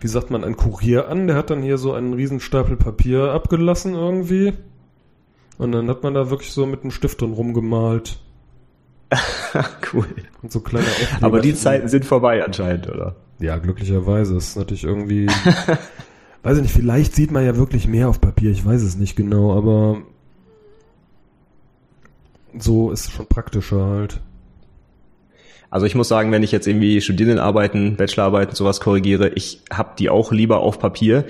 wie sagt man, ein Kurier an, der hat dann hier so einen Riesenstapel Papier abgelassen irgendwie und dann hat man da wirklich so mit einem Stift drin rumgemalt. cool. Und so kleine Aufkleber. Aber die Zeiten sind vorbei anscheinend, oder? Ja, glücklicherweise. Das ist natürlich irgendwie, weiß ich nicht, vielleicht sieht man ja wirklich mehr auf Papier, ich weiß es nicht genau, aber so ist es schon praktischer halt. Also ich muss sagen, wenn ich jetzt irgendwie Studierendenarbeiten, Bachelorarbeiten, sowas korrigiere, ich habe die auch lieber auf Papier,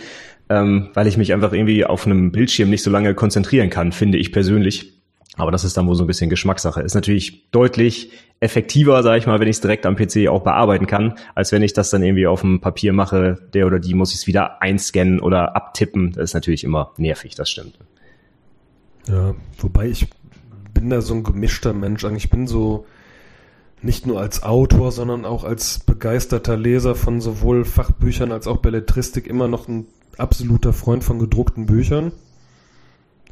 ähm, weil ich mich einfach irgendwie auf einem Bildschirm nicht so lange konzentrieren kann, finde ich persönlich. Aber das ist dann wohl so ein bisschen Geschmackssache. Ist natürlich deutlich effektiver, sage ich mal, wenn ich es direkt am PC auch bearbeiten kann, als wenn ich das dann irgendwie auf dem Papier mache. Der oder die muss ich es wieder einscannen oder abtippen. Das ist natürlich immer nervig, das stimmt. Ja, wobei ich bin da so ein gemischter Mensch. Ich bin so nicht nur als Autor, sondern auch als begeisterter Leser von sowohl Fachbüchern als auch Belletristik immer noch ein absoluter Freund von gedruckten Büchern.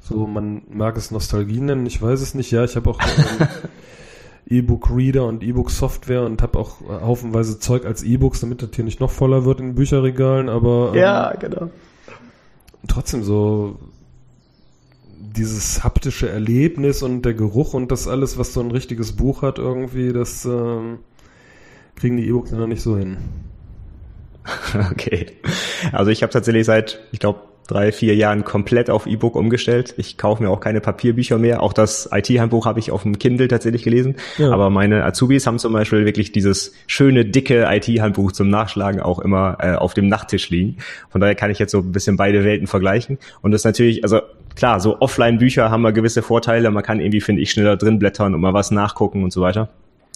So, man mag es Nostalgie nennen, ich weiß es nicht. Ja, ich habe auch ähm, E-Book-Reader und E-Book-Software und habe auch haufenweise Zeug als E-Books, damit das hier nicht noch voller wird in Bücherregalen, aber ähm, ja, genau. Trotzdem so dieses haptische Erlebnis und der Geruch und das alles, was so ein richtiges Buch hat, irgendwie, das ähm, kriegen die E-Books noch nicht so hin. Okay. Also ich habe tatsächlich seit, ich glaube, drei, vier Jahren komplett auf E-Book umgestellt. Ich kaufe mir auch keine Papierbücher mehr. Auch das IT-Handbuch habe ich auf dem Kindle tatsächlich gelesen. Ja. Aber meine Azubis haben zum Beispiel wirklich dieses schöne, dicke IT-Handbuch zum Nachschlagen auch immer äh, auf dem Nachttisch liegen. Von daher kann ich jetzt so ein bisschen beide Welten vergleichen. Und das ist natürlich, also klar, so Offline-Bücher haben mal gewisse Vorteile. Man kann irgendwie, finde ich, schneller drin blättern und mal was nachgucken und so weiter.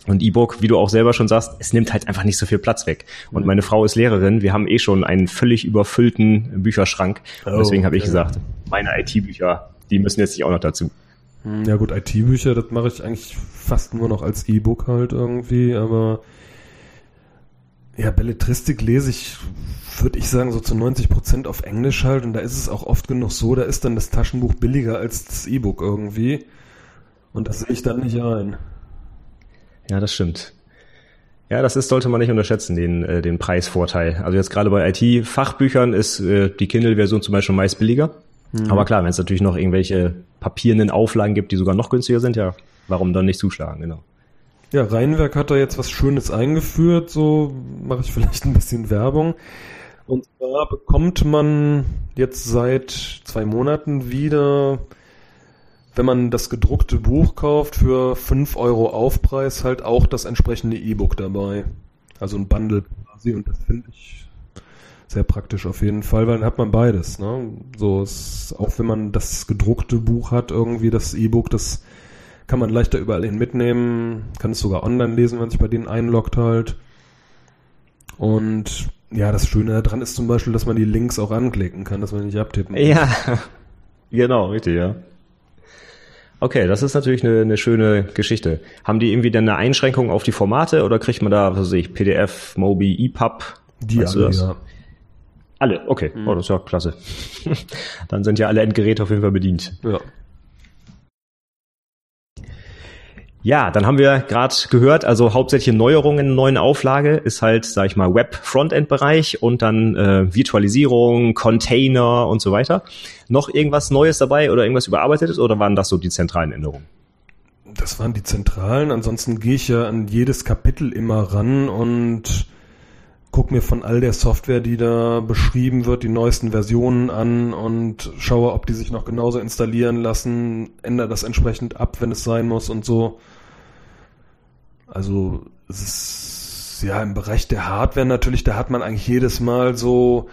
Und E-Book, wie du auch selber schon sagst, es nimmt halt einfach nicht so viel Platz weg. Und meine Frau ist Lehrerin, wir haben eh schon einen völlig überfüllten Bücherschrank. Oh, deswegen habe ich gesagt, meine IT-Bücher, die müssen jetzt nicht auch noch dazu. Hm, ja gut, IT-Bücher, das mache ich eigentlich fast nur noch als E-Book halt irgendwie, aber ja, Belletristik lese ich, würde ich sagen, so zu 90 Prozent auf Englisch halt und da ist es auch oft genug so, da ist dann das Taschenbuch billiger als das E-Book irgendwie und das sehe ich dann nicht ein. Ja, das stimmt. Ja, das ist, sollte man nicht unterschätzen, den, äh, den Preisvorteil. Also jetzt gerade bei IT-Fachbüchern ist äh, die Kindle-Version zum Beispiel meist billiger. Mhm. Aber klar, wenn es natürlich noch irgendwelche papierenden Auflagen gibt, die sogar noch günstiger sind, ja, warum dann nicht zuschlagen, genau. Ja, Rheinwerk hat da jetzt was Schönes eingeführt, so mache ich vielleicht ein bisschen Werbung. Und zwar bekommt man jetzt seit zwei Monaten wieder, wenn man das gedruckte Buch kauft, für fünf Euro Aufpreis halt auch das entsprechende E-Book dabei. Also ein Bundle quasi und das finde ich sehr praktisch auf jeden Fall, weil dann hat man beides. Ne? So ist, auch wenn man das gedruckte Buch hat, irgendwie das E-Book, das kann man leichter überall hin mitnehmen, kann es sogar online lesen, wenn sich bei denen einloggt halt. Und ja, das Schöne daran ist zum Beispiel, dass man die Links auch anklicken kann, dass man nicht abtippen muss. Ja, genau, richtig, ja. Okay, das ist natürlich eine, eine schöne Geschichte. Haben die irgendwie dann eine Einschränkung auf die Formate oder kriegt man da, was weiß ich, PDF, Mobi, EPUB? Die Weißt alle, das? ja. Alle, okay. Oh, das ist ja klasse. dann sind ja alle Endgeräte auf jeden Fall bedient. ja. Ja, dann haben wir gerade gehört, also hauptsächliche Neuerungen in der neuen Auflage ist halt, sag ich mal, Web-Frontend-Bereich und dann äh, Virtualisierung, Container und so weiter. Noch irgendwas Neues dabei oder irgendwas überarbeitetes oder waren das so die zentralen Änderungen? Das waren die zentralen. Ansonsten gehe ich ja an jedes Kapitel immer ran und guck mir von all der Software, die da beschrieben wird, die neuesten Versionen an und schaue, ob die sich noch genauso installieren lassen, ändere das entsprechend ab, wenn es sein muss und so. Also es ist ja im Bereich der Hardware natürlich, da hat man eigentlich jedes Mal so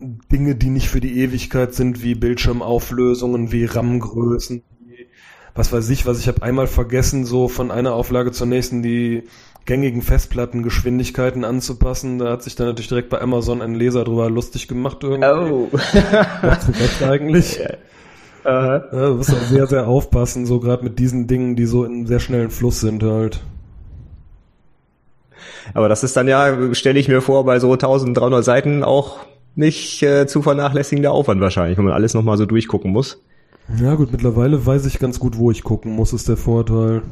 Dinge, die nicht für die Ewigkeit sind, wie Bildschirmauflösungen, wie RAM-Größen, was weiß ich, was ich habe einmal vergessen, so von einer Auflage zur nächsten die gängigen Festplattengeschwindigkeiten anzupassen. Da hat sich dann natürlich direkt bei Amazon ein Leser drüber lustig gemacht irgendwie. Oh. Zu Recht eigentlich. Ja, du musst auch sehr, sehr aufpassen, so gerade mit diesen Dingen, die so in sehr schnellen Fluss sind halt. Aber das ist dann ja, stelle ich mir vor, bei so 1300 Seiten auch nicht äh, zu vernachlässigender Aufwand wahrscheinlich, wenn man alles nochmal so durchgucken muss. Ja gut, mittlerweile weiß ich ganz gut, wo ich gucken muss, ist der Vorteil.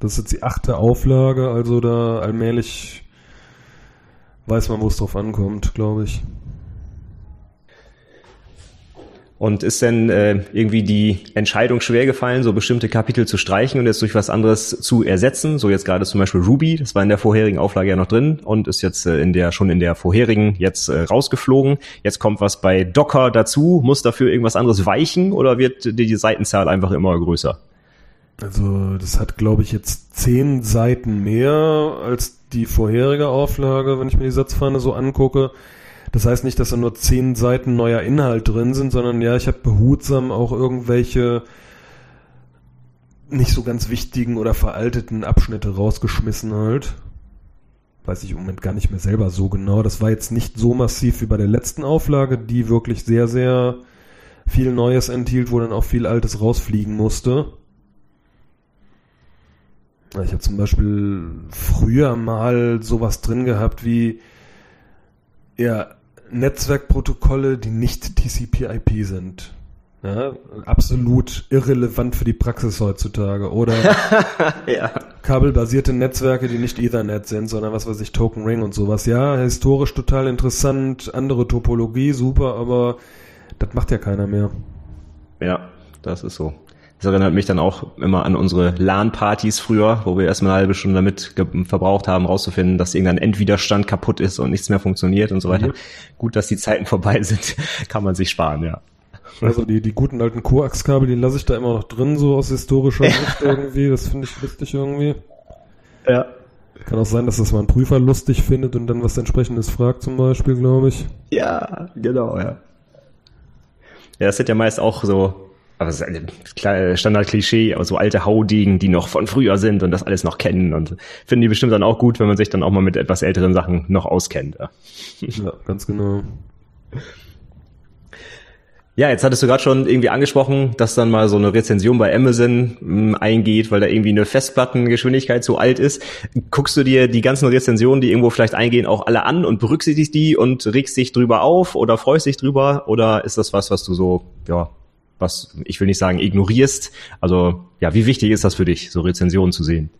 Das ist jetzt die achte Auflage, also da allmählich weiß man, wo es drauf ankommt, glaube ich. Und ist denn äh, irgendwie die Entscheidung schwer gefallen, so bestimmte Kapitel zu streichen und jetzt durch was anderes zu ersetzen? So jetzt gerade zum Beispiel Ruby, das war in der vorherigen Auflage ja noch drin und ist jetzt äh, in der schon in der vorherigen jetzt äh, rausgeflogen. Jetzt kommt was bei Docker dazu. Muss dafür irgendwas anderes weichen oder wird die, die Seitenzahl einfach immer größer? Also das hat, glaube ich, jetzt zehn Seiten mehr als die vorherige Auflage, wenn ich mir die Satzpfanne so angucke. Das heißt nicht, dass da nur zehn Seiten neuer Inhalt drin sind, sondern ja, ich habe behutsam auch irgendwelche nicht so ganz wichtigen oder veralteten Abschnitte rausgeschmissen halt. Weiß ich im Moment gar nicht mehr selber so genau. Das war jetzt nicht so massiv wie bei der letzten Auflage, die wirklich sehr, sehr viel Neues enthielt, wo dann auch viel Altes rausfliegen musste. Ich habe zum Beispiel früher mal sowas drin gehabt wie ja, Netzwerkprotokolle, die nicht TCP/IP sind. Ja, absolut irrelevant für die Praxis heutzutage. Oder ja. kabelbasierte Netzwerke, die nicht Ethernet sind, sondern was weiß ich, Token Ring und sowas. Ja, historisch total interessant, andere Topologie, super, aber das macht ja keiner mehr. Ja, das ist so. Das erinnert mich dann auch immer an unsere LAN-Partys früher, wo wir erstmal eine halbe Stunde damit verbraucht haben, rauszufinden, dass irgendein Endwiderstand kaputt ist und nichts mehr funktioniert und so weiter. Mhm. Gut, dass die Zeiten vorbei sind, kann man sich sparen, ja. Also die, die guten alten Koax-Kabel, die lasse ich da immer noch drin, so aus historischer Sicht irgendwie. Das finde ich lustig irgendwie. Ja. Kann auch sein, dass das mal ein Prüfer lustig findet und dann was entsprechendes fragt zum Beispiel, glaube ich. Ja, genau, ja. Ja, das sind ja meist auch so, aber es ist ein klar- Standard-Klischee, aber so alte Haudegen, die noch von früher sind und das alles noch kennen und finden die bestimmt dann auch gut, wenn man sich dann auch mal mit etwas älteren Sachen noch auskennt. Ja. Ja, ganz genau. Ja, jetzt hattest du gerade schon irgendwie angesprochen, dass dann mal so eine Rezension bei Amazon mh, eingeht, weil da irgendwie eine Festplattengeschwindigkeit so alt ist. Guckst du dir die ganzen Rezensionen, die irgendwo vielleicht eingehen, auch alle an und berücksichtigst die und regst dich drüber auf oder freust dich drüber? Oder ist das was, was du so, ja, was ich will nicht sagen ignorierst? Also, ja, wie wichtig ist das für dich, so Rezensionen zu sehen?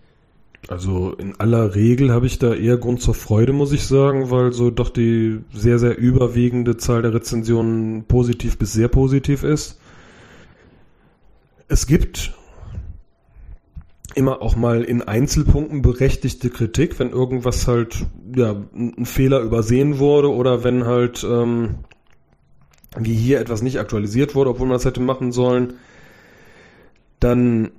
Also in aller Regel habe ich da eher Grund zur Freude, muss ich sagen, weil so doch die sehr, sehr überwiegende Zahl der Rezensionen positiv bis sehr positiv ist. Es gibt immer auch mal in Einzelpunkten berechtigte Kritik, wenn irgendwas halt, ja, ein Fehler übersehen wurde oder wenn halt, ähm, wie hier etwas nicht aktualisiert wurde, obwohl man das hätte machen sollen, dann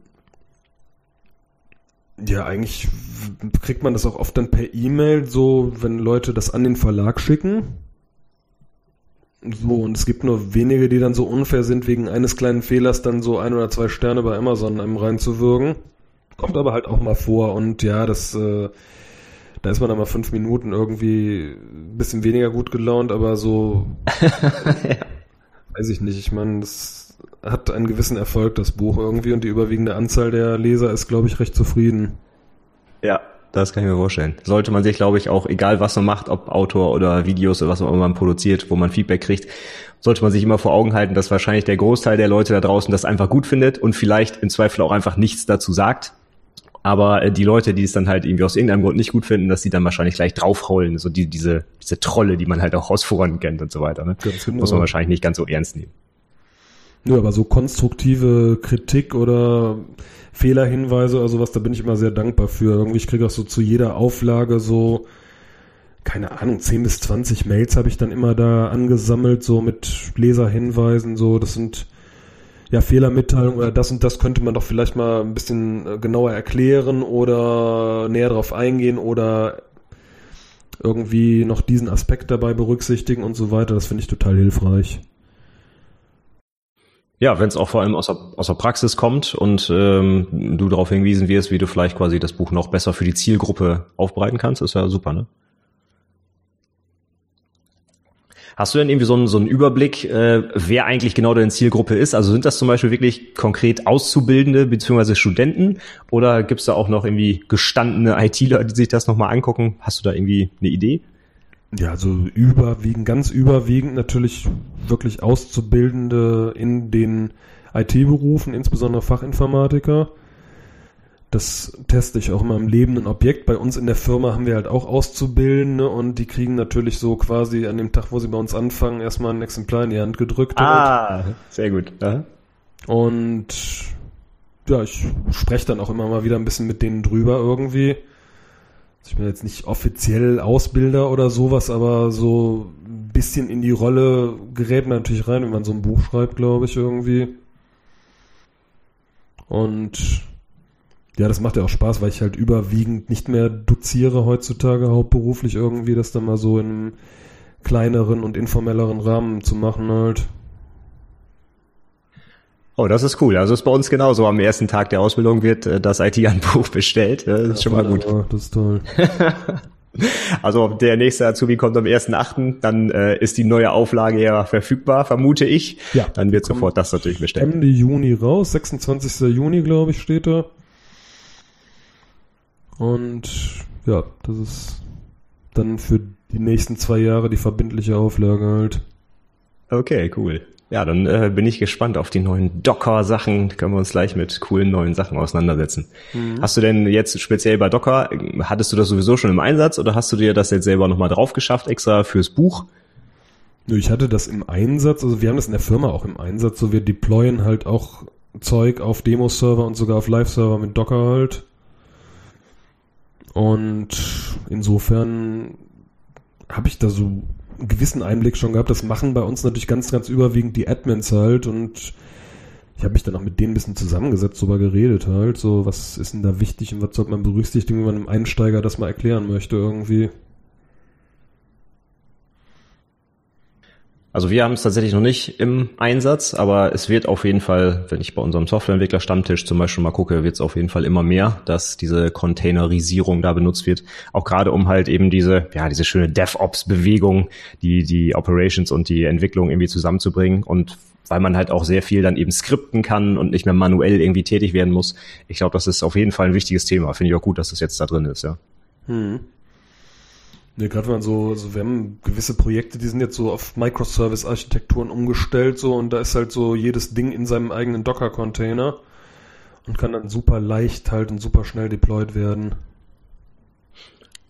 ja, eigentlich kriegt man das auch oft dann per E-Mail, so wenn Leute das an den Verlag schicken. So, und es gibt nur wenige, die dann so unfair sind, wegen eines kleinen Fehlers dann so ein oder zwei Sterne bei Amazon einem reinzuwürgen. Kommt aber halt auch mal vor und ja, das, äh, da ist man dann mal fünf Minuten irgendwie ein bisschen weniger gut gelaunt, aber so ja. weiß ich nicht. Ich meine, das hat einen gewissen Erfolg, das Buch irgendwie, und die überwiegende Anzahl der Leser ist, glaube ich, recht zufrieden. Ja, das kann ich mir vorstellen. Sollte man sich, glaube ich, auch, egal was man macht, ob Autor oder Videos oder was man immer produziert, wo man Feedback kriegt, sollte man sich immer vor Augen halten, dass wahrscheinlich der Großteil der Leute da draußen das einfach gut findet und vielleicht im Zweifel auch einfach nichts dazu sagt aber äh, die Leute, die es dann halt irgendwie aus irgendeinem Grund nicht gut finden, dass die dann wahrscheinlich gleich draufrollen, so die, diese, diese Trolle, die man halt auch aus Foren kennt und so weiter. Ne? Genau. Muss man wahrscheinlich nicht ganz so ernst nehmen. Ja, aber so konstruktive Kritik oder Fehlerhinweise oder sowas, da bin ich immer sehr dankbar für. Irgendwie, ich kriege auch so zu jeder Auflage so, keine Ahnung, 10 bis 20 Mails habe ich dann immer da angesammelt, so mit Leserhinweisen, so, das sind ja, Fehlermitteilung oder das und das könnte man doch vielleicht mal ein bisschen äh, genauer erklären oder näher drauf eingehen oder irgendwie noch diesen Aspekt dabei berücksichtigen und so weiter. Das finde ich total hilfreich. Ja, wenn es auch vor allem aus der, aus der Praxis kommt und ähm, du darauf hingewiesen wirst, wie du vielleicht quasi das Buch noch besser für die Zielgruppe aufbereiten kannst, ist ja super, ne? Hast du denn irgendwie so einen, so einen Überblick, äh, wer eigentlich genau deine Zielgruppe ist? Also sind das zum Beispiel wirklich konkret Auszubildende bzw. Studenten oder gibt es da auch noch irgendwie gestandene ITler, die sich das nochmal angucken? Hast du da irgendwie eine Idee? Ja, also überwiegend, ganz überwiegend natürlich wirklich Auszubildende in den IT-Berufen, insbesondere Fachinformatiker. Das teste ich auch immer im lebenden Objekt. Bei uns in der Firma haben wir halt auch Auszubildende und die kriegen natürlich so quasi an dem Tag, wo sie bei uns anfangen, erstmal ein Exemplar in die Hand gedrückt. Ah, sehr gut. Ja. Und ja, ich spreche dann auch immer mal wieder ein bisschen mit denen drüber irgendwie. Also ich bin jetzt nicht offiziell Ausbilder oder sowas, aber so ein bisschen in die Rolle gerät man natürlich rein, wenn man so ein Buch schreibt, glaube ich, irgendwie. Und ja, das macht ja auch Spaß, weil ich halt überwiegend nicht mehr doziere heutzutage hauptberuflich irgendwie, das dann mal so in einem kleineren und informelleren Rahmen zu machen halt. Oh, das ist cool. Also ist bei uns genauso. Am ersten Tag der Ausbildung wird äh, das IT-Handbuch bestellt. Das ist ja, schon mal gut. Das ist toll. also der nächste Azubi kommt am 1.8., dann äh, ist die neue Auflage ja verfügbar, vermute ich. Ja. Dann wird sofort das natürlich bestellt. Ende Juni raus, 26. Juni, glaube ich, steht da. Und ja, das ist dann für die nächsten zwei Jahre die verbindliche Auflage halt. Okay, cool. Ja, dann äh, bin ich gespannt auf die neuen Docker-Sachen. Können wir uns gleich mit coolen neuen Sachen auseinandersetzen. Mhm. Hast du denn jetzt speziell bei Docker, hattest du das sowieso schon im Einsatz oder hast du dir das jetzt selber nochmal drauf geschafft, extra fürs Buch? Ich hatte das im Einsatz, also wir haben das in der Firma auch im Einsatz, so wir deployen halt auch Zeug auf Demo-Server und sogar auf Live-Server mit Docker halt. Und insofern habe ich da so einen gewissen Einblick schon gehabt. Das machen bei uns natürlich ganz, ganz überwiegend die Admins halt und ich habe mich dann auch mit denen ein bisschen zusammengesetzt, darüber geredet halt, so was ist denn da wichtig und was sollte man berücksichtigen, wenn man einem Einsteiger das mal erklären möchte irgendwie. Also wir haben es tatsächlich noch nicht im Einsatz, aber es wird auf jeden Fall, wenn ich bei unserem Softwareentwickler-Stammtisch zum Beispiel mal gucke, wird es auf jeden Fall immer mehr, dass diese Containerisierung da benutzt wird. Auch gerade um halt eben diese, ja, diese schöne DevOps-Bewegung, die, die Operations und die Entwicklung irgendwie zusammenzubringen und weil man halt auch sehr viel dann eben skripten kann und nicht mehr manuell irgendwie tätig werden muss. Ich glaube, das ist auf jeden Fall ein wichtiges Thema. Finde ich auch gut, dass das jetzt da drin ist, ja. Hm. Ne, gerade wenn man so, so, wir haben gewisse Projekte, die sind jetzt so auf Microservice-Architekturen umgestellt, so, und da ist halt so jedes Ding in seinem eigenen Docker-Container und kann dann super leicht halt und super schnell deployed werden.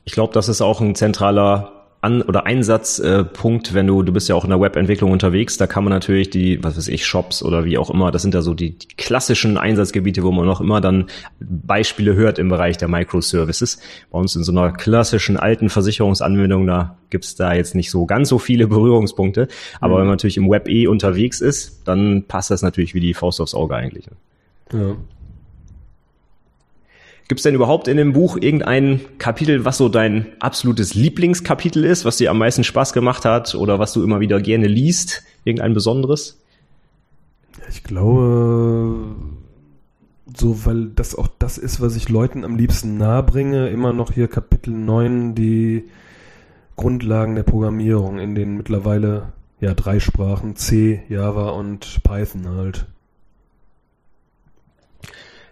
Ich glaube, das ist auch ein zentraler an oder Einsatzpunkt, äh, wenn du, du bist ja auch in der Webentwicklung unterwegs, da kann man natürlich die, was weiß ich, Shops oder wie auch immer, das sind ja so die, die klassischen Einsatzgebiete, wo man noch immer dann Beispiele hört im Bereich der Microservices. Bei uns in so einer klassischen alten Versicherungsanwendung, da gibt's da jetzt nicht so ganz so viele Berührungspunkte. Aber mhm. wenn man natürlich im Web eh unterwegs ist, dann passt das natürlich wie die Faust aufs Auge eigentlich. Ne? Ja. Gibt es denn überhaupt in dem Buch irgendein Kapitel, was so dein absolutes Lieblingskapitel ist, was dir am meisten Spaß gemacht hat oder was du immer wieder gerne liest? Irgendein besonderes? Ich glaube, so, weil das auch das ist, was ich Leuten am liebsten nahebringe, immer noch hier Kapitel 9, die Grundlagen der Programmierung in den mittlerweile ja drei Sprachen, C, Java und Python halt.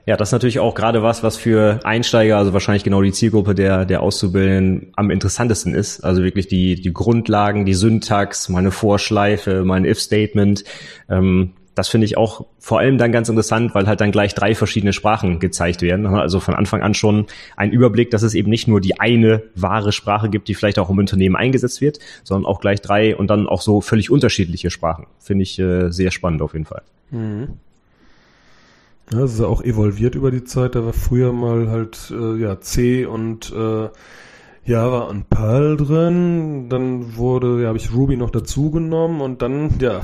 Ja, das ist natürlich auch gerade was, was für Einsteiger, also wahrscheinlich genau die Zielgruppe der, der Auszubildenden am interessantesten ist. Also wirklich die, die Grundlagen, die Syntax, meine Vorschleife, mein If-Statement. Ähm, das finde ich auch vor allem dann ganz interessant, weil halt dann gleich drei verschiedene Sprachen gezeigt werden. Also von Anfang an schon ein Überblick, dass es eben nicht nur die eine wahre Sprache gibt, die vielleicht auch im Unternehmen eingesetzt wird, sondern auch gleich drei und dann auch so völlig unterschiedliche Sprachen. Finde ich äh, sehr spannend auf jeden Fall. Mhm. Ja, es ist ja auch evolviert über die Zeit. Da war früher mal halt äh, ja C und äh, Java und Perl drin. Dann wurde, ja, habe ich Ruby noch dazu genommen und dann, ja,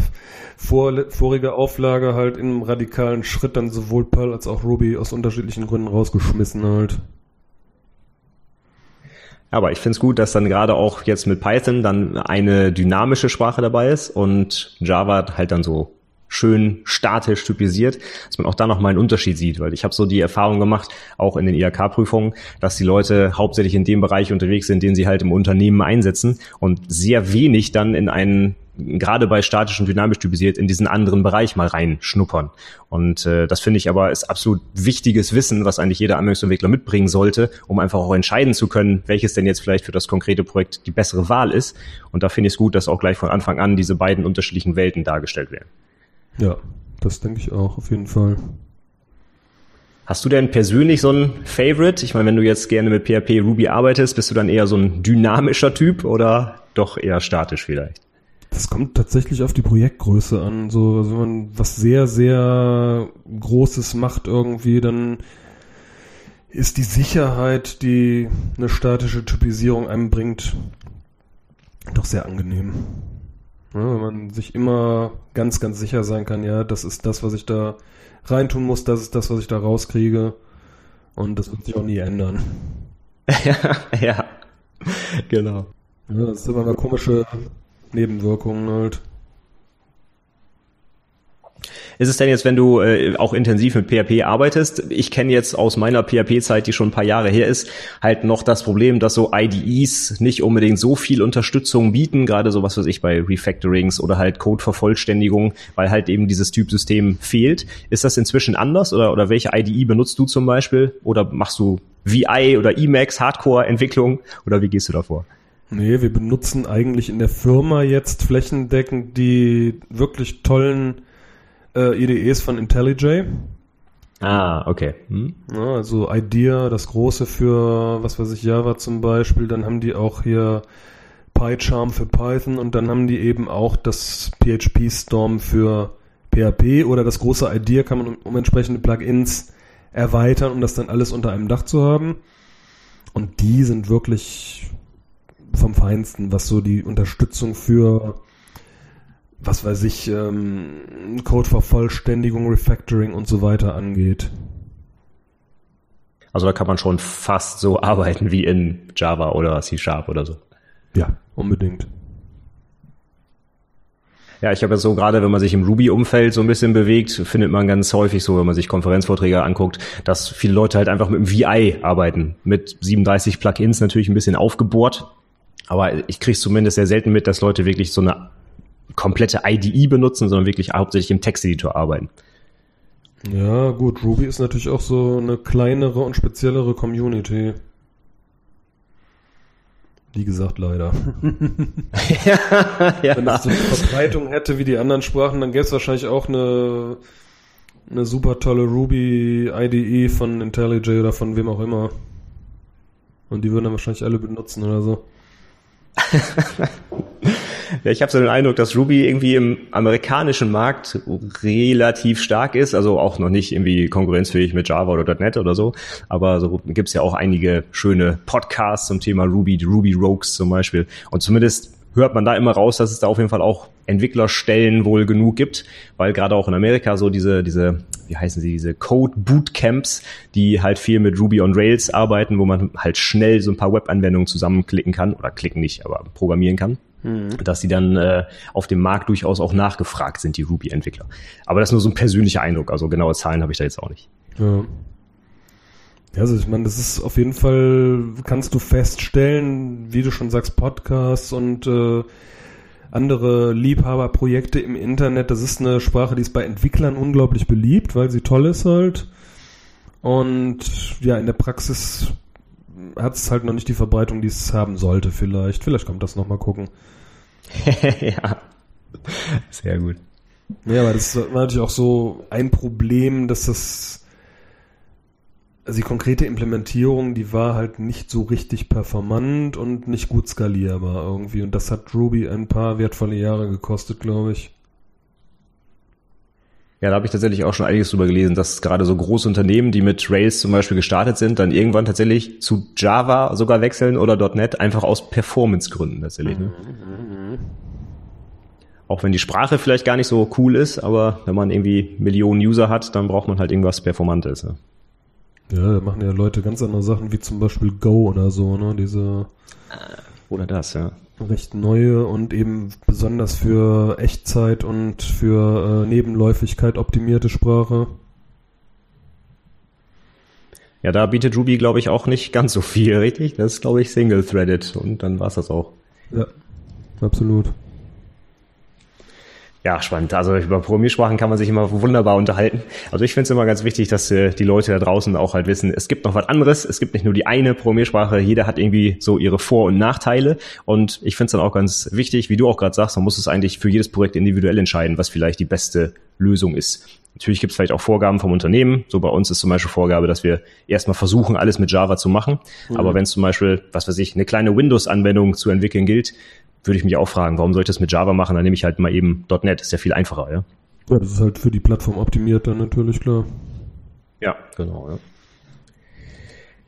vor, vorige Auflage halt im radikalen Schritt dann sowohl Perl als auch Ruby aus unterschiedlichen Gründen rausgeschmissen halt. Aber ich finde es gut, dass dann gerade auch jetzt mit Python dann eine dynamische Sprache dabei ist und Java halt dann so schön statisch typisiert, dass man auch da nochmal einen Unterschied sieht, weil ich habe so die Erfahrung gemacht, auch in den IHK-Prüfungen, dass die Leute hauptsächlich in dem Bereich unterwegs sind, den sie halt im Unternehmen einsetzen und sehr wenig dann in einen gerade bei statisch und dynamisch typisiert in diesen anderen Bereich mal reinschnuppern. Und äh, das finde ich aber ist absolut wichtiges Wissen, was eigentlich jeder Anwendungsentwickler mitbringen sollte, um einfach auch entscheiden zu können, welches denn jetzt vielleicht für das konkrete Projekt die bessere Wahl ist. Und da finde ich es gut, dass auch gleich von Anfang an diese beiden unterschiedlichen Welten dargestellt werden. Ja, das denke ich auch, auf jeden Fall. Hast du denn persönlich so ein Favorite? Ich meine, wenn du jetzt gerne mit PHP Ruby arbeitest, bist du dann eher so ein dynamischer Typ oder doch eher statisch vielleicht? Das kommt tatsächlich auf die Projektgröße an. So, also wenn man was sehr, sehr Großes macht irgendwie, dann ist die Sicherheit, die eine statische Typisierung einem bringt, doch sehr angenehm. Ja, wenn man sich immer ganz, ganz sicher sein kann, ja, das ist das, was ich da reintun muss, das ist das, was ich da rauskriege. Und das wird sich auch nie ändern. ja, ja, genau. Ja, das sind immer komische Nebenwirkungen halt. Ist es denn jetzt, wenn du äh, auch intensiv mit PHP arbeitest? Ich kenne jetzt aus meiner PHP-Zeit, die schon ein paar Jahre her ist, halt noch das Problem, dass so IDEs nicht unbedingt so viel Unterstützung bieten, gerade so was weiß ich bei Refactorings oder halt Code-Vervollständigung, weil halt eben dieses Typsystem fehlt. Ist das inzwischen anders oder, oder welche IDE benutzt du zum Beispiel? Oder machst du VI oder Emacs Hardcore-Entwicklung oder wie gehst du davor? Nee, wir benutzen eigentlich in der Firma jetzt flächendeckend die wirklich tollen äh, IDEs von IntelliJ. Ah, okay. Hm. Ja, also IDEA, das große für, was weiß ich, Java zum Beispiel. Dann haben die auch hier PyCharm für Python und dann haben die eben auch das PHP Storm für PHP oder das große IDEA kann man um, um entsprechende Plugins erweitern, um das dann alles unter einem Dach zu haben. Und die sind wirklich vom Feinsten, was so die Unterstützung für was weiß ich, ähm, Codevervollständigung, Refactoring und so weiter angeht. Also da kann man schon fast so arbeiten wie in Java oder C Sharp oder so. Ja, unbedingt. Ja, ich habe jetzt so gerade, wenn man sich im Ruby-Umfeld so ein bisschen bewegt, findet man ganz häufig so, wenn man sich Konferenzvorträge anguckt, dass viele Leute halt einfach mit dem VI arbeiten. Mit 37 Plugins natürlich ein bisschen aufgebohrt. Aber ich kriege zumindest sehr selten mit, dass Leute wirklich so eine komplette IDE benutzen, sondern wirklich hauptsächlich im Texteditor arbeiten. Ja, gut, Ruby ist natürlich auch so eine kleinere und speziellere Community. Wie gesagt, leider. ja, ja. Wenn es so eine Verbreitung hätte wie die anderen Sprachen, dann gäbe es wahrscheinlich auch eine, eine super tolle Ruby IDE von IntelliJ oder von wem auch immer. Und die würden dann wahrscheinlich alle benutzen oder so. ja, ich habe so den Eindruck, dass Ruby irgendwie im amerikanischen Markt relativ stark ist, also auch noch nicht irgendwie konkurrenzfähig mit Java oder .NET oder so, aber so gibt's ja auch einige schöne Podcasts zum Thema Ruby, Ruby Rogues zum Beispiel. Und zumindest hört man da immer raus, dass es da auf jeden Fall auch Entwicklerstellen wohl genug gibt, weil gerade auch in Amerika so diese, diese, wie heißen sie, diese Code Bootcamps, die halt viel mit Ruby on Rails arbeiten, wo man halt schnell so ein paar Webanwendungen zusammenklicken kann, oder klicken nicht, aber programmieren kann. Mhm. Dass die dann äh, auf dem Markt durchaus auch nachgefragt sind, die Ruby-Entwickler. Aber das ist nur so ein persönlicher Eindruck, also genaue Zahlen habe ich da jetzt auch nicht. Ja. Ja, also ich meine, das ist auf jeden Fall, kannst du feststellen, wie du schon sagst, Podcasts und äh, andere Liebhaberprojekte im Internet. Das ist eine Sprache, die ist bei Entwicklern unglaublich beliebt, weil sie toll ist halt. Und ja, in der Praxis hat es halt noch nicht die Verbreitung, die es haben sollte vielleicht. Vielleicht kommt das nochmal gucken. ja, sehr gut. Ja, aber das war natürlich auch so ein Problem, dass das also die konkrete Implementierung, die war halt nicht so richtig performant und nicht gut skalierbar irgendwie. Und das hat Ruby ein paar wertvolle Jahre gekostet, glaube ich. Ja, da habe ich tatsächlich auch schon einiges drüber gelesen, dass gerade so große Unternehmen, die mit Rails zum Beispiel gestartet sind, dann irgendwann tatsächlich zu Java sogar wechseln oder .NET, einfach aus Performance-Gründen tatsächlich. Ne? Mhm. Auch wenn die Sprache vielleicht gar nicht so cool ist, aber wenn man irgendwie Millionen User hat, dann braucht man halt irgendwas Performantes. Ne? Ja, da machen ja Leute ganz andere Sachen, wie zum Beispiel Go oder so, ne? Diese. Oder das, ja. Recht neue und eben besonders für Echtzeit und für äh, Nebenläufigkeit optimierte Sprache. Ja, da bietet Ruby, glaube ich, auch nicht ganz so viel, richtig? Das ist, glaube ich, single-threaded und dann war's das auch. Ja, absolut. Ja, spannend. Also über Programmiersprachen kann man sich immer wunderbar unterhalten. Also ich finde es immer ganz wichtig, dass äh, die Leute da draußen auch halt wissen, es gibt noch was anderes. Es gibt nicht nur die eine Programmiersprache. Jeder hat irgendwie so ihre Vor- und Nachteile. Und ich finde es dann auch ganz wichtig, wie du auch gerade sagst, man muss es eigentlich für jedes Projekt individuell entscheiden, was vielleicht die beste Lösung ist. Natürlich gibt es vielleicht auch Vorgaben vom Unternehmen. So bei uns ist zum Beispiel Vorgabe, dass wir erstmal versuchen, alles mit Java zu machen. Mhm. Aber wenn es zum Beispiel, was weiß ich, eine kleine Windows-Anwendung zu entwickeln gilt, würde ich mich auch fragen, warum soll ich das mit Java machen? Dann nehme ich halt mal eben .NET, ist ja viel einfacher, ja. Ja, das ist halt für die Plattform optimiert dann natürlich, klar. Ja, genau, ja.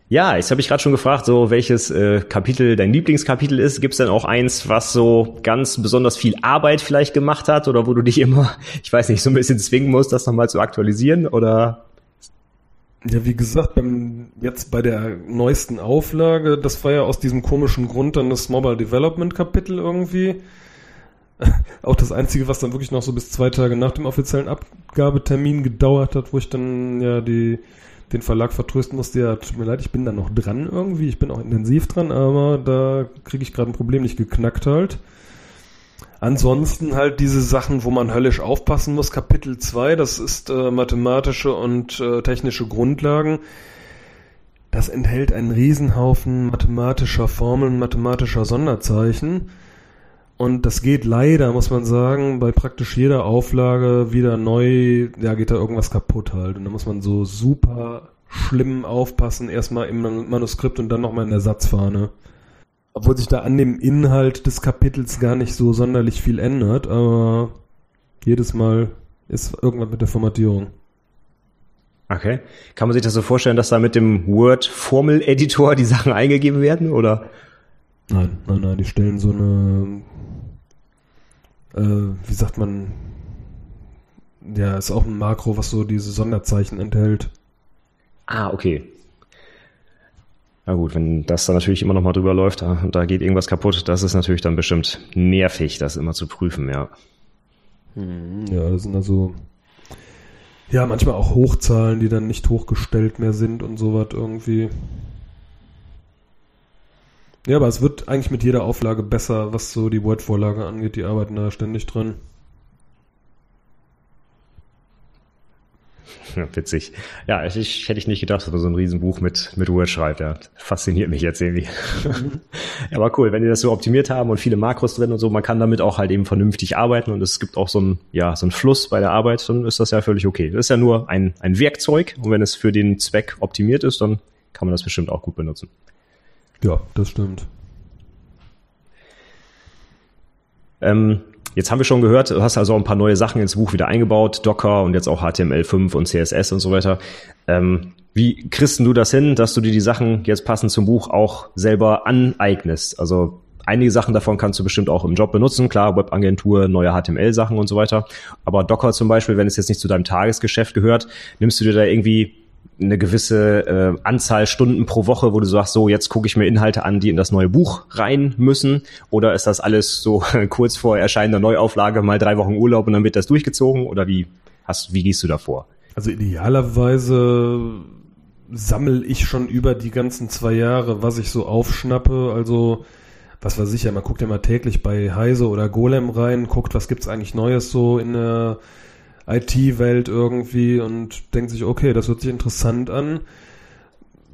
Ja, jetzt habe ich gerade schon gefragt, so welches äh, Kapitel dein Lieblingskapitel ist. Gibt es denn auch eins, was so ganz besonders viel Arbeit vielleicht gemacht hat oder wo du dich immer, ich weiß nicht, so ein bisschen zwingen musst, das nochmal zu aktualisieren oder ja, wie gesagt, beim, jetzt bei der neuesten Auflage, das war ja aus diesem komischen Grund dann das Mobile Development Kapitel irgendwie. Auch das einzige, was dann wirklich noch so bis zwei Tage nach dem offiziellen Abgabetermin gedauert hat, wo ich dann ja die, den Verlag vertrösten musste, ja, tut mir leid, ich bin da noch dran irgendwie, ich bin auch intensiv dran, aber da kriege ich gerade ein Problem nicht geknackt halt. Ansonsten halt diese Sachen, wo man höllisch aufpassen muss. Kapitel 2, das ist äh, mathematische und äh, technische Grundlagen. Das enthält einen Riesenhaufen mathematischer Formeln, mathematischer Sonderzeichen. Und das geht leider, muss man sagen, bei praktisch jeder Auflage wieder neu, ja, geht da irgendwas kaputt halt. Und da muss man so super schlimm aufpassen, erstmal im Manuskript und dann nochmal in der Satzfahne. Obwohl sich da an dem Inhalt des Kapitels gar nicht so sonderlich viel ändert, aber jedes Mal ist irgendwas mit der Formatierung. Okay. Kann man sich das so vorstellen, dass da mit dem Word-Formel-Editor die Sachen eingegeben werden, oder? Nein, nein, nein, die stellen so eine, äh, wie sagt man, ja, ist auch ein Makro, was so diese Sonderzeichen enthält. Ah, okay. Na gut, wenn das dann natürlich immer noch mal drüber läuft und da geht irgendwas kaputt, das ist natürlich dann bestimmt nervig, das immer zu prüfen, ja. Ja, das sind also ja manchmal auch Hochzahlen, die dann nicht hochgestellt mehr sind und sowas irgendwie. Ja, aber es wird eigentlich mit jeder Auflage besser, was so die Word-Vorlage angeht. Die arbeiten da ständig dran. witzig. Ja, ich, ich hätte ich nicht gedacht, dass man so ein Riesenbuch mit, mit Word schreibt. Ja, fasziniert mich jetzt irgendwie. ja, aber cool, wenn die das so optimiert haben und viele Makros drin und so, man kann damit auch halt eben vernünftig arbeiten und es gibt auch so ein, ja, so ein Fluss bei der Arbeit, dann ist das ja völlig okay. Das ist ja nur ein, ein Werkzeug und wenn es für den Zweck optimiert ist, dann kann man das bestimmt auch gut benutzen. Ja, das stimmt. Ähm, Jetzt haben wir schon gehört, du hast also ein paar neue Sachen ins Buch wieder eingebaut, Docker und jetzt auch HTML5 und CSS und so weiter. Ähm, wie kriegst du das hin, dass du dir die Sachen jetzt passend zum Buch auch selber aneignest? Also einige Sachen davon kannst du bestimmt auch im Job benutzen, klar, Webagentur, neue HTML-Sachen und so weiter. Aber Docker zum Beispiel, wenn es jetzt nicht zu deinem Tagesgeschäft gehört, nimmst du dir da irgendwie eine gewisse äh, Anzahl Stunden pro Woche, wo du sagst, so jetzt gucke ich mir Inhalte an, die in das neue Buch rein müssen? Oder ist das alles so kurz vor Erscheinen der Neuauflage mal drei Wochen Urlaub und dann wird das durchgezogen? Oder wie hast, wie gehst du da vor? Also idealerweise sammel ich schon über die ganzen zwei Jahre, was ich so aufschnappe. Also was ich ja, man guckt ja mal täglich bei Heise oder Golem rein, guckt, was gibt's eigentlich Neues so in der IT-Welt irgendwie und denkt sich, okay, das hört sich interessant an.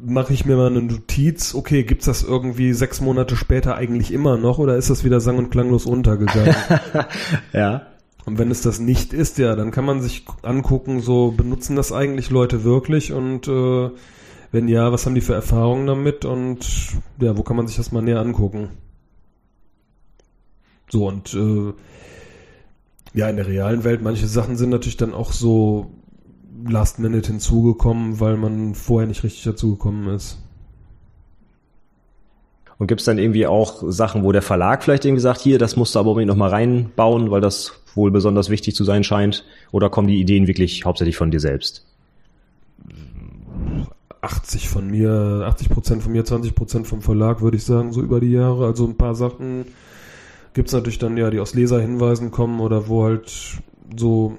Mache ich mir mal eine Notiz, okay, gibt's das irgendwie sechs Monate später eigentlich immer noch oder ist das wieder sang- und klanglos untergegangen? ja. Und wenn es das nicht ist, ja, dann kann man sich angucken, so benutzen das eigentlich Leute wirklich und äh, wenn ja, was haben die für Erfahrungen damit und ja, wo kann man sich das mal näher angucken? So und äh, ja, in der realen Welt, manche Sachen sind natürlich dann auch so last minute hinzugekommen, weil man vorher nicht richtig dazugekommen ist. Und gibt es dann irgendwie auch Sachen, wo der Verlag vielleicht irgendwie sagt, hier, das musst du aber unbedingt nochmal reinbauen, weil das wohl besonders wichtig zu sein scheint? Oder kommen die Ideen wirklich hauptsächlich von dir selbst? 80 von mir, 80 Prozent von mir, 20 Prozent vom Verlag, würde ich sagen, so über die Jahre. Also ein paar Sachen Gibt es natürlich dann ja, die aus Leserhinweisen kommen oder wo halt so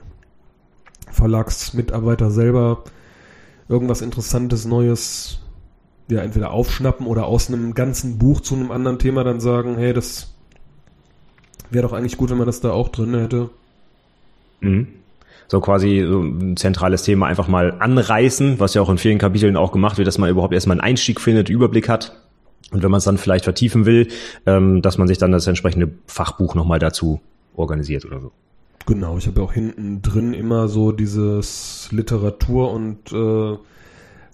Verlagsmitarbeiter selber irgendwas Interessantes, Neues, ja, entweder aufschnappen oder aus einem ganzen Buch zu einem anderen Thema dann sagen, hey, das wäre doch eigentlich gut, wenn man das da auch drin hätte. Mhm. So quasi so ein zentrales Thema einfach mal anreißen, was ja auch in vielen Kapiteln auch gemacht wird, dass man überhaupt erstmal einen Einstieg findet, Überblick hat und wenn man es dann vielleicht vertiefen will, ähm, dass man sich dann das entsprechende Fachbuch nochmal dazu organisiert oder so. Genau, ich habe ja auch hinten drin immer so dieses Literatur- und äh,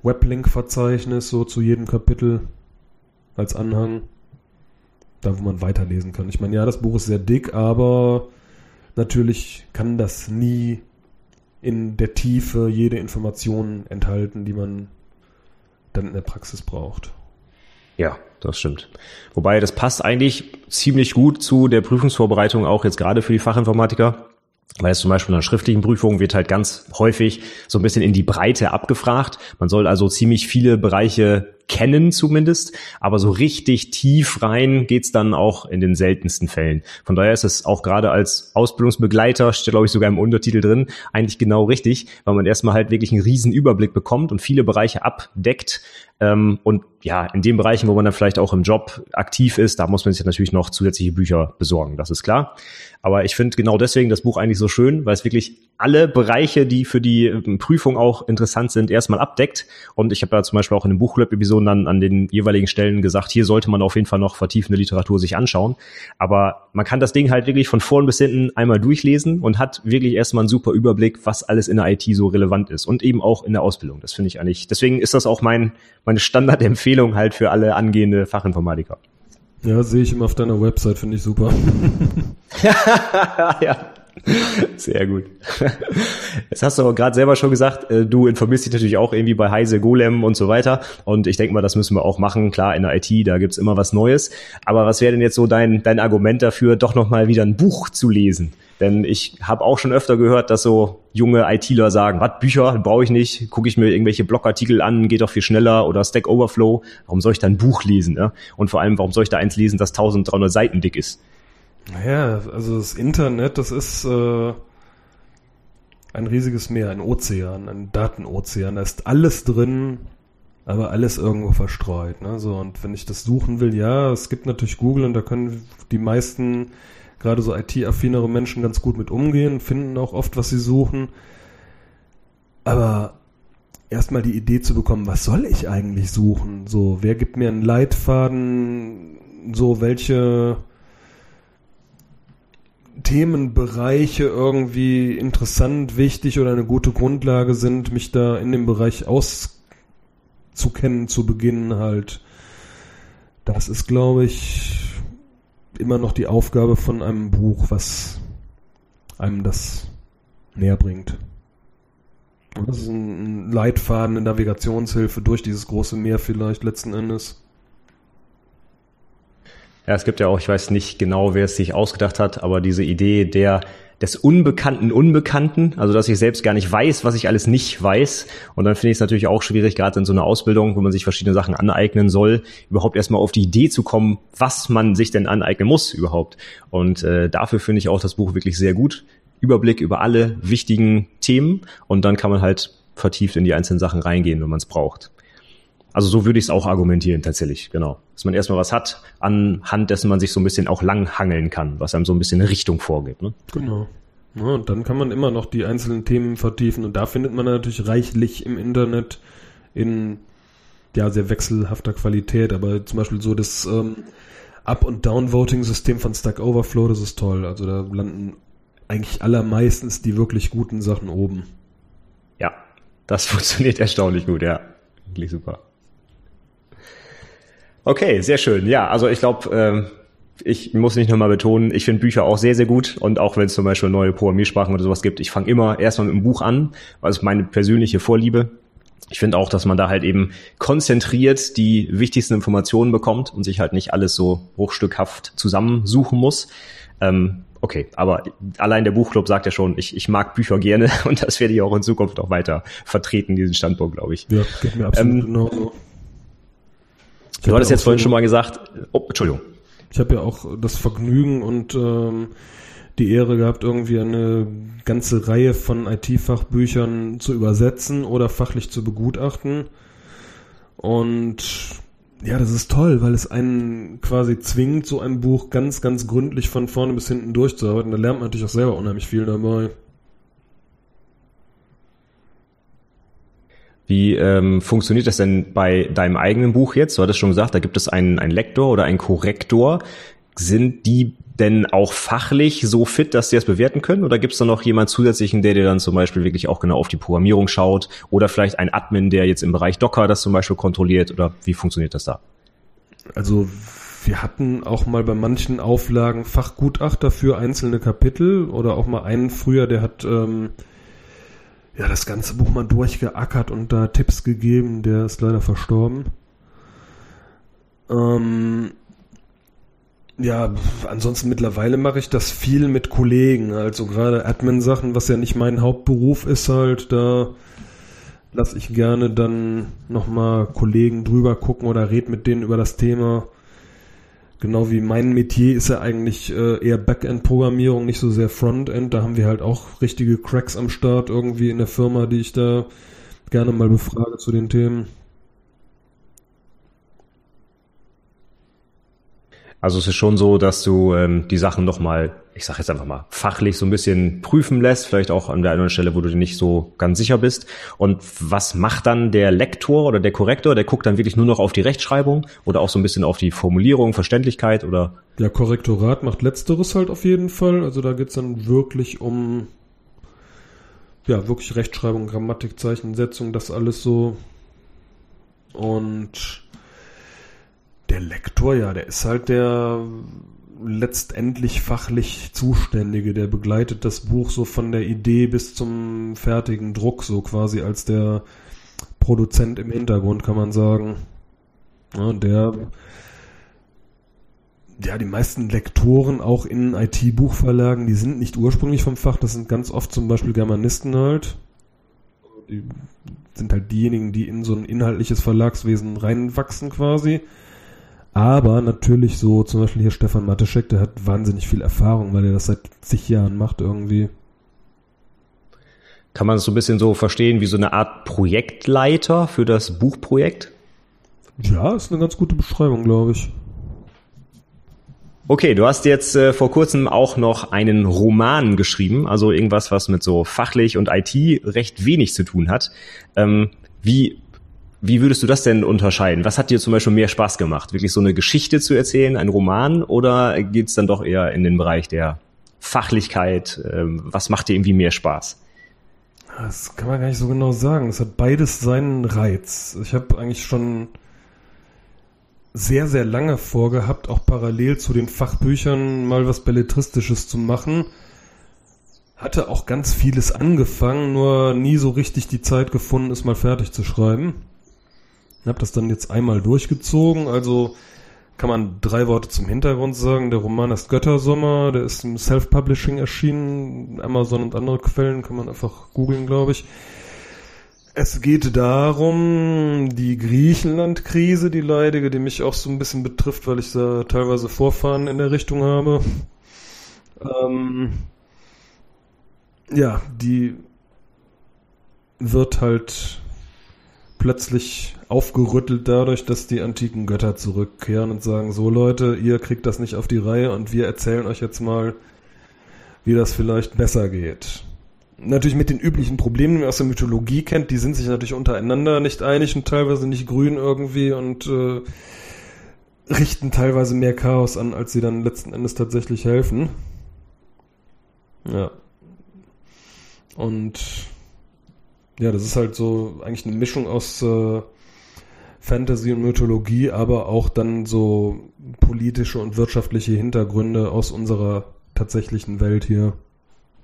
Weblink-Verzeichnis so zu jedem Kapitel als Anhang, da wo man weiterlesen kann. Ich meine, ja, das Buch ist sehr dick, aber natürlich kann das nie in der Tiefe jede Information enthalten, die man dann in der Praxis braucht. Ja, das stimmt. Wobei das passt eigentlich ziemlich gut zu der Prüfungsvorbereitung, auch jetzt gerade für die Fachinformatiker. Weil es zum Beispiel in einer schriftlichen Prüfung wird halt ganz häufig so ein bisschen in die Breite abgefragt. Man soll also ziemlich viele Bereiche kennen zumindest, aber so richtig tief rein geht's dann auch in den seltensten Fällen. Von daher ist es auch gerade als Ausbildungsbegleiter, steht glaube ich sogar im Untertitel drin, eigentlich genau richtig, weil man erstmal halt wirklich einen riesen Überblick bekommt und viele Bereiche abdeckt. Ähm, und ja, in den Bereichen, wo man dann vielleicht auch im Job aktiv ist, da muss man sich natürlich noch zusätzliche Bücher besorgen, das ist klar. Aber ich finde genau deswegen das Buch eigentlich so schön, weil es wirklich alle Bereiche, die für die ähm, Prüfung auch interessant sind, erstmal abdeckt. Und ich habe da zum Beispiel auch in den Buchclub-Episoden dann an den jeweiligen Stellen gesagt, hier sollte man auf jeden Fall noch vertiefende Literatur sich anschauen. Aber man kann das Ding halt wirklich von vorn bis hinten einmal durchlesen und hat wirklich erstmal einen super Überblick, was alles in der IT so relevant ist und eben auch in der Ausbildung. Das finde ich eigentlich, deswegen ist das auch mein, meine Standardempfehlung halt für alle angehende Fachinformatiker. Ja, sehe ich immer auf deiner Website, finde ich super. ja. Sehr gut. Jetzt hast du aber gerade selber schon gesagt, äh, du informierst dich natürlich auch irgendwie bei Heise, Golem und so weiter. Und ich denke mal, das müssen wir auch machen. Klar, in der IT, da gibt's immer was Neues. Aber was wäre denn jetzt so dein, dein Argument dafür, doch nochmal wieder ein Buch zu lesen? Denn ich habe auch schon öfter gehört, dass so junge ITler sagen, was, Bücher brauche ich nicht, gucke ich mir irgendwelche Blogartikel an, geht doch viel schneller oder Stack Overflow. Warum soll ich da ein Buch lesen? Ne? Und vor allem, warum soll ich da eins lesen, das 1300 Seiten dick ist? Naja, also das Internet, das ist äh, ein riesiges Meer, ein Ozean, ein Datenozean. Da ist alles drin, aber alles irgendwo verstreut. Ne? So, und wenn ich das suchen will, ja, es gibt natürlich Google und da können die meisten, gerade so IT-affinere Menschen ganz gut mit umgehen, finden auch oft, was sie suchen. Aber erstmal die Idee zu bekommen, was soll ich eigentlich suchen? So, wer gibt mir einen Leitfaden? So, welche Themenbereiche irgendwie interessant, wichtig oder eine gute Grundlage sind, mich da in dem Bereich auszukennen zu Beginn halt. Das ist, glaube ich, immer noch die Aufgabe von einem Buch, was einem das näher bringt. Das ist ein Leitfaden, eine Navigationshilfe durch dieses große Meer vielleicht letzten Endes. Ja, es gibt ja auch, ich weiß nicht genau, wer es sich ausgedacht hat, aber diese Idee der des unbekannten Unbekannten, also dass ich selbst gar nicht weiß, was ich alles nicht weiß. Und dann finde ich es natürlich auch schwierig, gerade in so einer Ausbildung, wo man sich verschiedene Sachen aneignen soll, überhaupt erstmal auf die Idee zu kommen, was man sich denn aneignen muss überhaupt. Und äh, dafür finde ich auch das Buch wirklich sehr gut. Überblick über alle wichtigen Themen und dann kann man halt vertieft in die einzelnen Sachen reingehen, wenn man es braucht. Also so würde ich es auch argumentieren tatsächlich, genau. Dass man erstmal was hat, anhand dessen man sich so ein bisschen auch langhangeln kann, was einem so ein bisschen eine Richtung vorgibt. Ne? Genau. Ja, und dann kann man immer noch die einzelnen Themen vertiefen und da findet man natürlich reichlich im Internet in ja sehr wechselhafter Qualität, aber zum Beispiel so das ähm, Up- und Down-Voting-System von Stack Overflow, das ist toll. Also da landen eigentlich allermeistens die wirklich guten Sachen oben. Ja, das funktioniert erstaunlich gut, ja. Wirklich super. Okay, sehr schön. Ja, also ich glaube, ähm, ich muss nicht nochmal betonen, ich finde Bücher auch sehr, sehr gut. Und auch wenn es zum Beispiel neue Programmiersprachen oder sowas gibt, ich fange immer erstmal mit einem Buch an, weil es meine persönliche Vorliebe. Ich finde auch, dass man da halt eben konzentriert die wichtigsten Informationen bekommt und sich halt nicht alles so hochstückhaft zusammensuchen muss. Ähm, okay, aber allein der Buchclub sagt ja schon, ich, ich mag Bücher gerne und das werde ich auch in Zukunft auch weiter vertreten, diesen Standpunkt, glaube ich. Ja, geht mir absolut ähm, genauso. Du hattest jetzt vorhin schon mal gesagt, oh, Entschuldigung. Ich habe ja auch das Vergnügen und ähm, die Ehre gehabt, irgendwie eine ganze Reihe von IT-Fachbüchern zu übersetzen oder fachlich zu begutachten. Und ja, das ist toll, weil es einen quasi zwingt, so ein Buch ganz, ganz gründlich von vorne bis hinten durchzuarbeiten. Da lernt man natürlich auch selber unheimlich viel dabei. Wie ähm, funktioniert das denn bei deinem eigenen Buch jetzt? Du hattest schon gesagt, da gibt es einen, einen Lektor oder einen Korrektor. Sind die denn auch fachlich so fit, dass sie das bewerten können? Oder gibt es da noch jemand zusätzlichen, der dir dann zum Beispiel wirklich auch genau auf die Programmierung schaut? Oder vielleicht ein Admin, der jetzt im Bereich Docker das zum Beispiel kontrolliert? Oder wie funktioniert das da? Also wir hatten auch mal bei manchen Auflagen Fachgutachter für einzelne Kapitel oder auch mal einen früher, der hat ähm, ja, das ganze Buch mal durchgeackert und da Tipps gegeben. Der ist leider verstorben. Ähm, ja, ansonsten mittlerweile mache ich das viel mit Kollegen. Also gerade Admin-Sachen, was ja nicht mein Hauptberuf ist halt, da lasse ich gerne dann nochmal Kollegen drüber gucken oder red mit denen über das Thema. Genau wie mein Metier ist ja eigentlich äh, eher Backend-Programmierung, nicht so sehr Frontend. Da haben wir halt auch richtige Cracks am Start irgendwie in der Firma, die ich da gerne mal befrage zu den Themen. Also es ist schon so, dass du ähm, die Sachen nochmal, ich sage jetzt einfach mal, fachlich so ein bisschen prüfen lässt, vielleicht auch an der einen Stelle, wo du dir nicht so ganz sicher bist. Und was macht dann der Lektor oder der Korrektor? Der guckt dann wirklich nur noch auf die Rechtschreibung oder auch so ein bisschen auf die Formulierung, Verständlichkeit oder? Der Korrektorat macht letzteres halt auf jeden Fall. Also da geht's dann wirklich um ja, wirklich Rechtschreibung, Grammatik, Zeichensetzung, das alles so. Und der Lektor, ja, der ist halt der letztendlich fachlich Zuständige, der begleitet das Buch so von der Idee bis zum fertigen Druck, so quasi als der Produzent im Hintergrund, kann man sagen. Ja, der, ja, die meisten Lektoren auch in IT-Buchverlagen, die sind nicht ursprünglich vom Fach, das sind ganz oft zum Beispiel Germanisten halt. Die sind halt diejenigen, die in so ein inhaltliches Verlagswesen reinwachsen quasi. Aber natürlich so, zum Beispiel hier Stefan Mateschek, der hat wahnsinnig viel Erfahrung, weil er das seit zig Jahren macht irgendwie. Kann man es so ein bisschen so verstehen wie so eine Art Projektleiter für das Buchprojekt? Ja, ist eine ganz gute Beschreibung, glaube ich. Okay, du hast jetzt äh, vor kurzem auch noch einen Roman geschrieben, also irgendwas, was mit so fachlich und IT recht wenig zu tun hat. Ähm, wie wie würdest du das denn unterscheiden? Was hat dir zum Beispiel mehr Spaß gemacht? Wirklich so eine Geschichte zu erzählen, ein Roman, oder geht's dann doch eher in den Bereich der Fachlichkeit? Ähm, was macht dir irgendwie mehr Spaß? Das kann man gar nicht so genau sagen. Es hat beides seinen Reiz. Ich habe eigentlich schon sehr, sehr lange vorgehabt, auch parallel zu den Fachbüchern mal was Belletristisches zu machen. Hatte auch ganz vieles angefangen, nur nie so richtig die Zeit gefunden, es mal fertig zu schreiben. Hab das dann jetzt einmal durchgezogen, also kann man drei Worte zum Hintergrund sagen. Der Roman ist Göttersommer, der ist im Self-Publishing erschienen. Amazon und andere Quellen kann man einfach googeln, glaube ich. Es geht darum, die Griechenland-Krise, die leidige, die mich auch so ein bisschen betrifft, weil ich da teilweise Vorfahren in der Richtung habe. Ähm, ja, die wird halt plötzlich aufgerüttelt dadurch, dass die antiken Götter zurückkehren und sagen, so Leute, ihr kriegt das nicht auf die Reihe und wir erzählen euch jetzt mal, wie das vielleicht besser geht natürlich mit den üblichen Problemen, die man aus der Mythologie kennt, die sind sich natürlich untereinander nicht einig und teilweise nicht grün irgendwie und äh, richten teilweise mehr Chaos an, als sie dann letzten Endes tatsächlich helfen. Ja. Und ja, das ist halt so eigentlich eine Mischung aus äh, Fantasy und Mythologie, aber auch dann so politische und wirtschaftliche Hintergründe aus unserer tatsächlichen Welt hier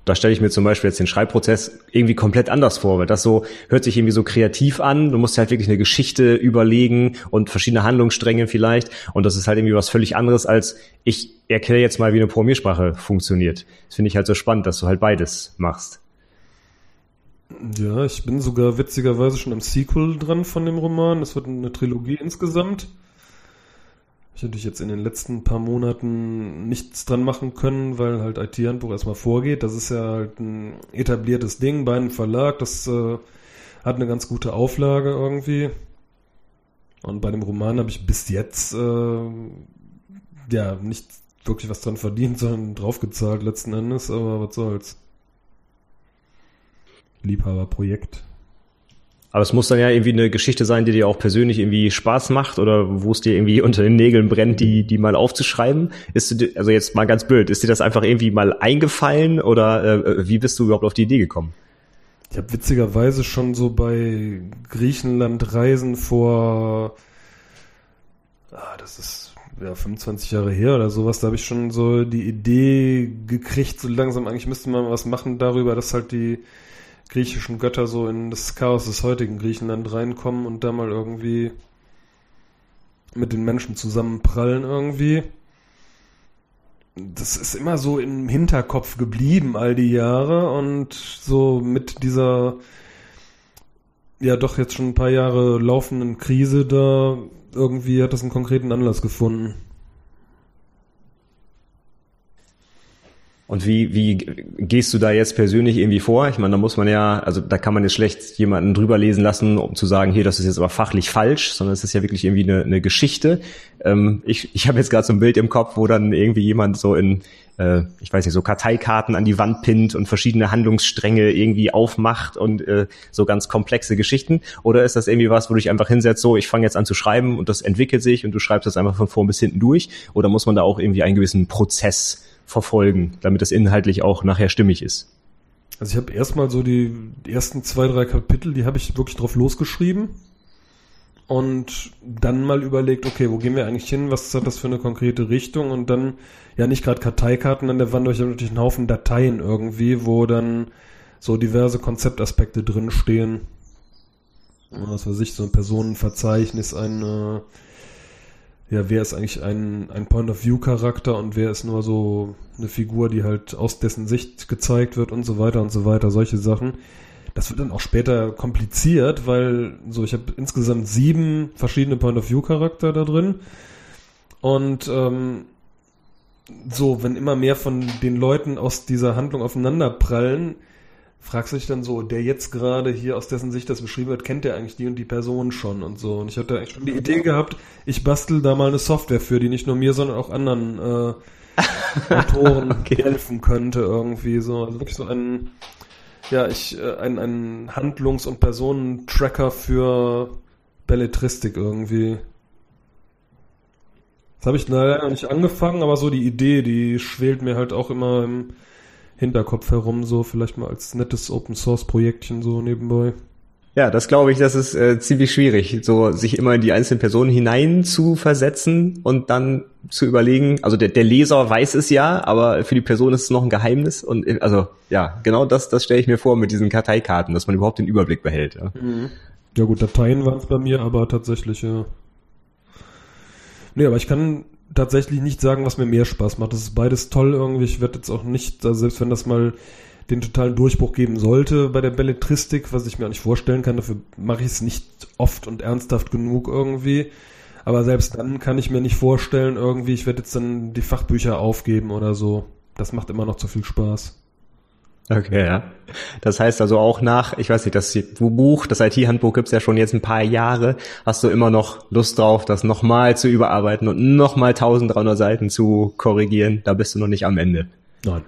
da stelle ich mir zum Beispiel jetzt den Schreibprozess irgendwie komplett anders vor, weil das so hört sich irgendwie so kreativ an. Du musst halt wirklich eine Geschichte überlegen und verschiedene Handlungsstränge vielleicht. Und das ist halt irgendwie was völlig anderes als ich erkläre jetzt mal, wie eine Programmiersprache funktioniert. Das finde ich halt so spannend, dass du halt beides machst. Ja, ich bin sogar witzigerweise schon am Sequel dran von dem Roman. Das wird eine Trilogie insgesamt ich natürlich jetzt in den letzten paar Monaten nichts dran machen können, weil halt IT-Handbuch erstmal vorgeht. Das ist ja halt ein etabliertes Ding bei einem Verlag. Das äh, hat eine ganz gute Auflage irgendwie. Und bei dem Roman habe ich bis jetzt äh, ja nicht wirklich was dran verdient, sondern draufgezahlt letzten Endes. Aber was soll's. Liebhaberprojekt. Aber es muss dann ja irgendwie eine Geschichte sein, die dir auch persönlich irgendwie Spaß macht oder wo es dir irgendwie unter den Nägeln brennt, die, die mal aufzuschreiben. Ist du, also jetzt mal ganz blöd, ist dir das einfach irgendwie mal eingefallen oder äh, wie bist du überhaupt auf die Idee gekommen? Ich habe witzigerweise schon so bei Griechenland-Reisen vor, ah, das ist ja 25 Jahre her oder sowas, da habe ich schon so die Idee gekriegt, so langsam eigentlich müsste man was machen darüber, dass halt die griechischen Götter so in das Chaos des heutigen Griechenland reinkommen und da mal irgendwie mit den Menschen zusammenprallen irgendwie. Das ist immer so im Hinterkopf geblieben all die Jahre und so mit dieser ja doch jetzt schon ein paar Jahre laufenden Krise da irgendwie hat das einen konkreten Anlass gefunden. Und wie, wie gehst du da jetzt persönlich irgendwie vor? Ich meine, da muss man ja, also da kann man jetzt schlecht jemanden drüber lesen lassen, um zu sagen, hier, das ist jetzt aber fachlich falsch, sondern es ist ja wirklich irgendwie eine, eine Geschichte. Ähm, ich ich habe jetzt gerade so ein Bild im Kopf, wo dann irgendwie jemand so in, äh, ich weiß nicht, so Karteikarten an die Wand pinnt und verschiedene Handlungsstränge irgendwie aufmacht und äh, so ganz komplexe Geschichten. Oder ist das irgendwie was, wo du dich einfach hinsetzt, so, ich fange jetzt an zu schreiben und das entwickelt sich und du schreibst das einfach von vorn bis hinten durch? Oder muss man da auch irgendwie einen gewissen Prozess verfolgen, damit das inhaltlich auch nachher stimmig ist. Also ich habe erstmal so die, ersten zwei, drei Kapitel, die habe ich wirklich drauf losgeschrieben und dann mal überlegt, okay, wo gehen wir eigentlich hin, was hat das für eine konkrete Richtung und dann, ja nicht gerade Karteikarten an der Wand, aber ich habe natürlich einen Haufen Dateien irgendwie, wo dann so diverse Konzeptaspekte drinstehen. Was weiß ich, so ein Personenverzeichnis, ein ja, wer ist eigentlich ein, ein Point-of-View-Charakter und wer ist nur so eine Figur, die halt aus dessen Sicht gezeigt wird und so weiter und so weiter, solche Sachen. Das wird dann auch später kompliziert, weil so, ich habe insgesamt sieben verschiedene Point-of-View-Charakter da drin. Und ähm, so, wenn immer mehr von den Leuten aus dieser Handlung aufeinander prallen, fragst du dich dann so, der jetzt gerade hier aus dessen Sicht das beschrieben wird, kennt der eigentlich die und die Person schon und so. Und ich hatte eigentlich schon die Idee gehabt, ich bastel da mal eine Software für, die nicht nur mir, sondern auch anderen äh, Autoren okay. helfen könnte irgendwie so. Also wirklich so ein, ja, ich, äh, ein, ein Handlungs- und Personentracker für Belletristik irgendwie. Das habe ich leider noch nicht angefangen, aber so die Idee, die schwelt mir halt auch immer im Hinterkopf herum, so vielleicht mal als nettes Open Source Projektchen so nebenbei. Ja, das glaube ich, das ist äh, ziemlich schwierig, so sich immer in die einzelnen Personen hinein zu versetzen und dann zu überlegen. Also der, der Leser weiß es ja, aber für die Person ist es noch ein Geheimnis. Und äh, also ja, genau das, das stelle ich mir vor mit diesen Karteikarten, dass man überhaupt den Überblick behält. Ja, mhm. ja gut, Dateien waren es bei mir, aber tatsächlich ja. Nee, aber ich kann tatsächlich nicht sagen, was mir mehr Spaß macht. Das ist beides toll irgendwie. Ich werde jetzt auch nicht, also selbst wenn das mal den totalen Durchbruch geben sollte bei der Belletristik, was ich mir auch nicht vorstellen kann. Dafür mache ich es nicht oft und ernsthaft genug irgendwie. Aber selbst dann kann ich mir nicht vorstellen, irgendwie, ich werde jetzt dann die Fachbücher aufgeben oder so. Das macht immer noch zu viel Spaß. Okay, ja. Das heißt also auch nach, ich weiß nicht, das Buch, das IT-Handbuch gibt's ja schon jetzt ein paar Jahre. Hast du immer noch Lust drauf, das nochmal zu überarbeiten und nochmal 1300 Seiten zu korrigieren? Da bist du noch nicht am Ende. Nein,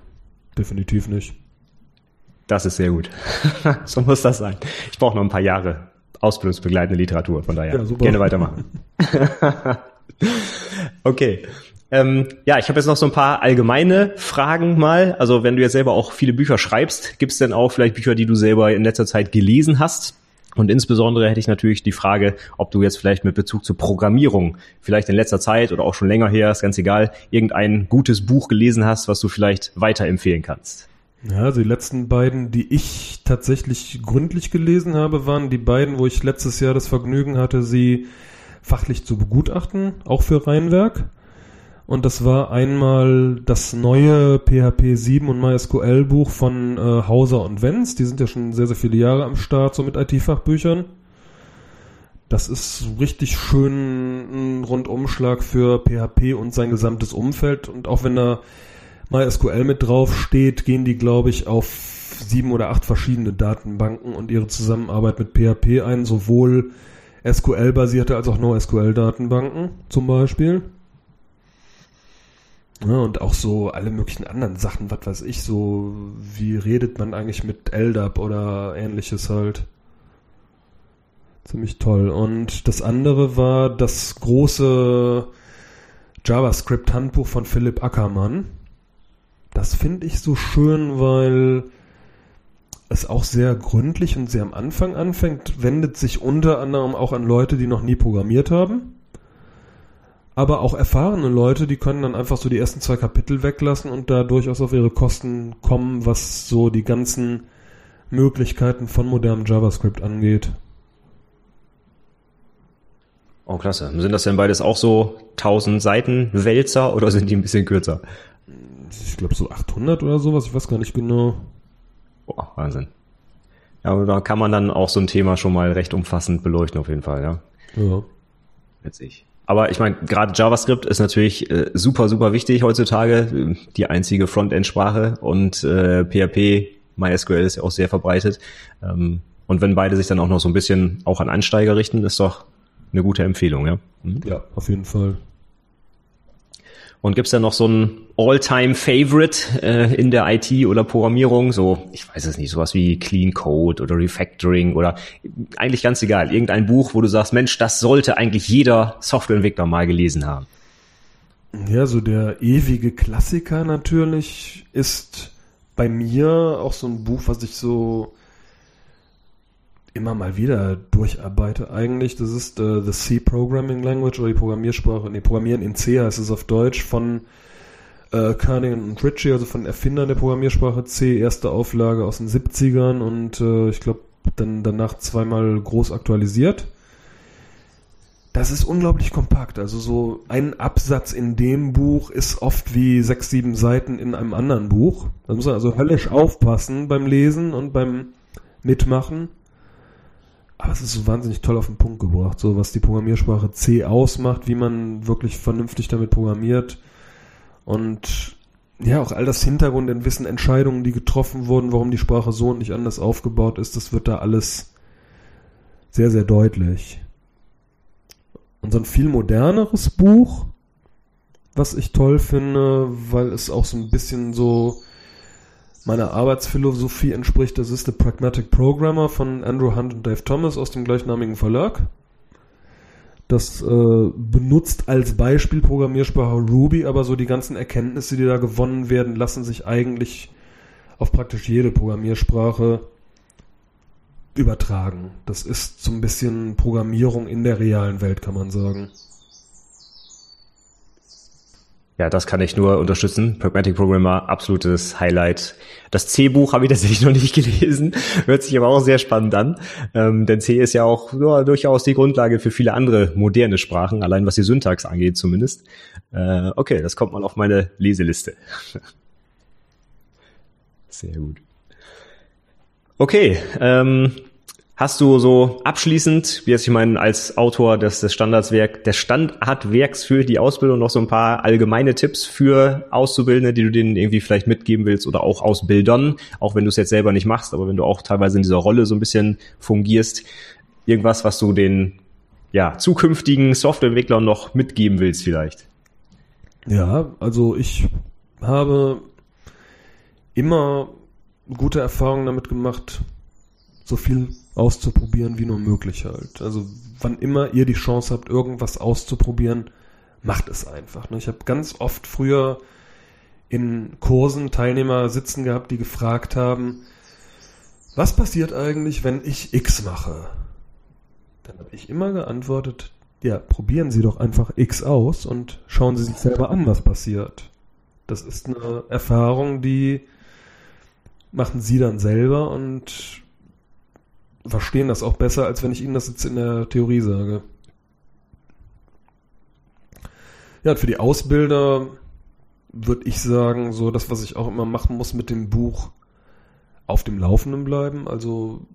definitiv nicht. Das ist sehr gut. so muss das sein. Ich brauche noch ein paar Jahre ausbildungsbegleitende Literatur, von daher ja, gerne weitermachen. okay. Ähm, ja, ich habe jetzt noch so ein paar allgemeine Fragen mal. Also wenn du jetzt selber auch viele Bücher schreibst, gibt es denn auch vielleicht Bücher, die du selber in letzter Zeit gelesen hast? Und insbesondere hätte ich natürlich die Frage, ob du jetzt vielleicht mit Bezug zur Programmierung, vielleicht in letzter Zeit oder auch schon länger her, ist ganz egal, irgendein gutes Buch gelesen hast, was du vielleicht weiterempfehlen kannst. Ja, also die letzten beiden, die ich tatsächlich gründlich gelesen habe, waren die beiden, wo ich letztes Jahr das Vergnügen hatte, sie fachlich zu begutachten, auch für Rheinwerk. Und das war einmal das neue PHP 7 und MySQL Buch von äh, Hauser und Wenz. Die sind ja schon sehr, sehr viele Jahre am Start, so mit IT-Fachbüchern. Das ist richtig schön ein Rundumschlag für PHP und sein gesamtes Umfeld. Und auch wenn da MySQL mit drauf steht, gehen die, glaube ich, auf sieben oder acht verschiedene Datenbanken und ihre Zusammenarbeit mit PHP ein, sowohl SQL-basierte als auch NoSQL-Datenbanken zum Beispiel. Ja, und auch so alle möglichen anderen Sachen, was weiß ich, so wie redet man eigentlich mit LDAP oder ähnliches halt. Ziemlich toll. Und das andere war das große JavaScript-Handbuch von Philipp Ackermann. Das finde ich so schön, weil es auch sehr gründlich und sehr am Anfang anfängt, wendet sich unter anderem auch an Leute, die noch nie programmiert haben. Aber auch erfahrene Leute, die können dann einfach so die ersten zwei Kapitel weglassen und da durchaus auf ihre Kosten kommen, was so die ganzen Möglichkeiten von modernem JavaScript angeht. Oh, klasse. Sind das denn beides auch so 1000 Seiten Wälzer oder sind die ein bisschen kürzer? ich glaube so 800 oder sowas, ich weiß gar nicht genau. Boah, Wahnsinn. Ja, aber da kann man dann auch so ein Thema schon mal recht umfassend beleuchten auf jeden Fall, ja. Ja. Witzig. Aber ich meine, gerade JavaScript ist natürlich äh, super, super wichtig heutzutage, die einzige Frontend-Sprache und äh, PHP, MySQL ist ja auch sehr verbreitet. Ähm, und wenn beide sich dann auch noch so ein bisschen auch an Einsteiger richten, ist doch eine gute Empfehlung, ja. Mhm. Ja, auf jeden Fall. Und gibt's da noch so ein All-Time-Favorite äh, in der IT oder Programmierung? So, ich weiß es nicht, sowas wie Clean Code oder Refactoring oder eigentlich ganz egal. Irgendein Buch, wo du sagst, Mensch, das sollte eigentlich jeder Softwareentwickler mal gelesen haben. Ja, so der ewige Klassiker natürlich ist bei mir auch so ein Buch, was ich so immer mal wieder durcharbeite eigentlich. Das ist äh, The C Programming Language oder die Programmiersprache, nee, Programmieren in C heißt es auf Deutsch von äh, Kernighan und Ritchie, also von Erfindern der Programmiersprache C, erste Auflage aus den 70ern und äh, ich glaube dann danach zweimal groß aktualisiert. Das ist unglaublich kompakt. Also so ein Absatz in dem Buch ist oft wie sechs, sieben Seiten in einem anderen Buch. Da muss man also höllisch aufpassen beim Lesen und beim Mitmachen. Aber es ist so wahnsinnig toll auf den Punkt gebracht, so was die Programmiersprache C ausmacht, wie man wirklich vernünftig damit programmiert und ja, auch all das Hintergrundwissen, Entscheidungen, die getroffen wurden, warum die Sprache so und nicht anders aufgebaut ist, das wird da alles sehr, sehr deutlich. Und so ein viel moderneres Buch, was ich toll finde, weil es auch so ein bisschen so meiner Arbeitsphilosophie entspricht. Das ist The Pragmatic Programmer von Andrew Hunt und Dave Thomas aus dem gleichnamigen Verlag. Das äh, benutzt als Beispiel Programmiersprache Ruby, aber so die ganzen Erkenntnisse, die da gewonnen werden, lassen sich eigentlich auf praktisch jede Programmiersprache übertragen. Das ist so ein bisschen Programmierung in der realen Welt, kann man sagen. Ja, das kann ich nur unterstützen. Pragmatic Programmer, absolutes Highlight. Das C-Buch habe ich tatsächlich noch nicht gelesen, hört sich aber auch sehr spannend an. Ähm, denn C ist ja auch ja, durchaus die Grundlage für viele andere moderne Sprachen, allein was die Syntax angeht zumindest. Äh, okay, das kommt mal auf meine Leseliste. sehr gut. Okay, ähm, Hast du so abschließend, wie jetzt ich meine, als Autor des, des Standardswerk, des Standardwerks für die Ausbildung noch so ein paar allgemeine Tipps für Auszubildende, die du denen irgendwie vielleicht mitgeben willst oder auch Ausbildern, auch wenn du es jetzt selber nicht machst, aber wenn du auch teilweise in dieser Rolle so ein bisschen fungierst, irgendwas, was du den ja, zukünftigen Softwareentwicklern noch mitgeben willst vielleicht? Ja, also ich habe immer gute Erfahrungen damit gemacht, so viel auszuprobieren wie nur möglich halt. Also wann immer ihr die Chance habt, irgendwas auszuprobieren, macht es einfach. Ne? Ich habe ganz oft früher in Kursen Teilnehmer sitzen gehabt, die gefragt haben, was passiert eigentlich, wenn ich X mache? Dann habe ich immer geantwortet, ja, probieren Sie doch einfach X aus und schauen Sie sich selber an, was passiert. Das ist eine Erfahrung, die machen Sie dann selber und verstehen das auch besser, als wenn ich ihnen das jetzt in der Theorie sage. Ja, für die Ausbilder würde ich sagen, so das, was ich auch immer machen muss mit dem Buch, auf dem Laufenden bleiben. Also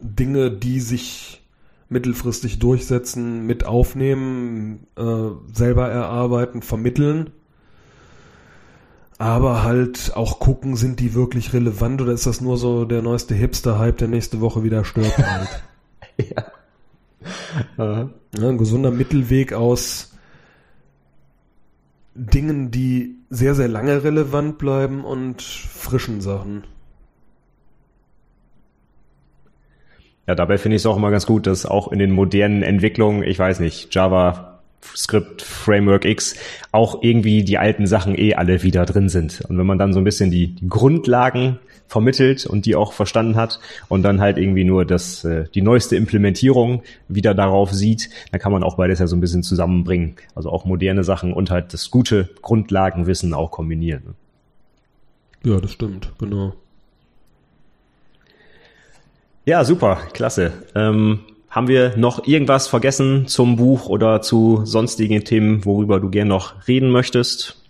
Dinge, die sich mittelfristig durchsetzen, mit aufnehmen, äh, selber erarbeiten, vermitteln aber halt auch gucken, sind die wirklich relevant oder ist das nur so der neueste Hipster-Hype, der nächste Woche wieder stirbt halt. ja. ja. Ein gesunder Mittelweg aus Dingen, die sehr, sehr lange relevant bleiben und frischen Sachen. Ja, dabei finde ich es auch immer ganz gut, dass auch in den modernen Entwicklungen, ich weiß nicht, Java Script Framework X auch irgendwie die alten Sachen eh alle wieder drin sind. Und wenn man dann so ein bisschen die, die Grundlagen vermittelt und die auch verstanden hat und dann halt irgendwie nur das, äh, die neueste Implementierung wieder darauf sieht, dann kann man auch beides ja so ein bisschen zusammenbringen. Also auch moderne Sachen und halt das gute Grundlagenwissen auch kombinieren. Ja, das stimmt, genau. Ja, super, klasse. Ähm, haben wir noch irgendwas vergessen zum Buch oder zu sonstigen Themen, worüber du gern noch reden möchtest?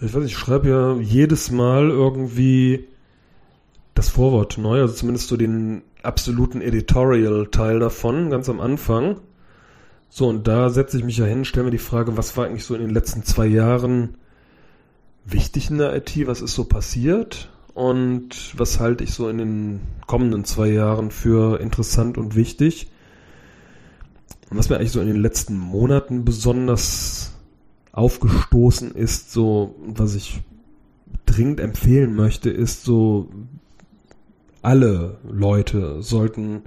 Ich weiß, ich schreibe ja jedes Mal irgendwie das Vorwort neu, also zumindest so den absoluten Editorial-Teil davon, ganz am Anfang. So, und da setze ich mich ja hin, stelle mir die Frage, was war eigentlich so in den letzten zwei Jahren wichtig in der IT, was ist so passiert? Und was halte ich so in den kommenden zwei Jahren für interessant und wichtig. Und was mir eigentlich so in den letzten Monaten besonders aufgestoßen ist, so was ich dringend empfehlen möchte, ist so alle Leute sollten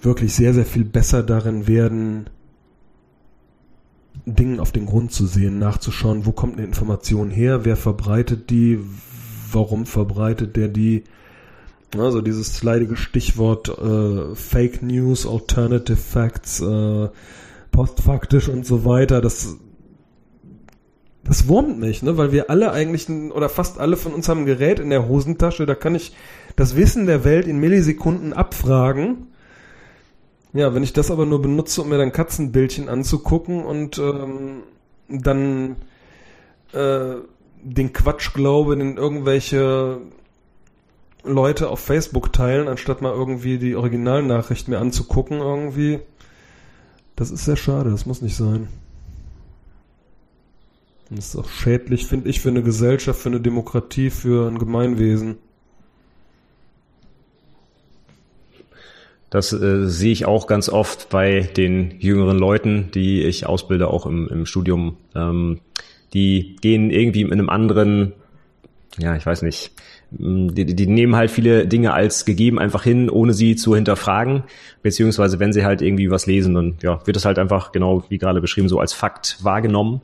wirklich sehr, sehr viel besser darin werden, Dingen auf den Grund zu sehen, nachzuschauen, wo kommt eine Information her, wer verbreitet die, warum verbreitet der die? Also dieses leidige Stichwort äh, Fake News, Alternative Facts, äh, postfaktisch und so weiter, das das wurmt mich, ne? Weil wir alle eigentlich oder fast alle von uns haben ein Gerät in der Hosentasche, da kann ich das Wissen der Welt in Millisekunden abfragen. Ja, wenn ich das aber nur benutze, um mir dann Katzenbildchen anzugucken und ähm, dann äh, den Quatsch glaube, den irgendwelche Leute auf Facebook teilen, anstatt mal irgendwie die Originalnachricht mir anzugucken irgendwie. Das ist sehr schade, das muss nicht sein. das ist auch schädlich, finde ich, für eine Gesellschaft, für eine Demokratie, für ein Gemeinwesen. Das äh, sehe ich auch ganz oft bei den jüngeren Leuten, die ich ausbilde, auch im, im Studium. Ähm, die gehen irgendwie in einem anderen, ja, ich weiß nicht, mm, die, die nehmen halt viele Dinge als gegeben einfach hin, ohne sie zu hinterfragen, beziehungsweise wenn sie halt irgendwie was lesen, dann ja, wird das halt einfach genau wie gerade beschrieben so als Fakt wahrgenommen.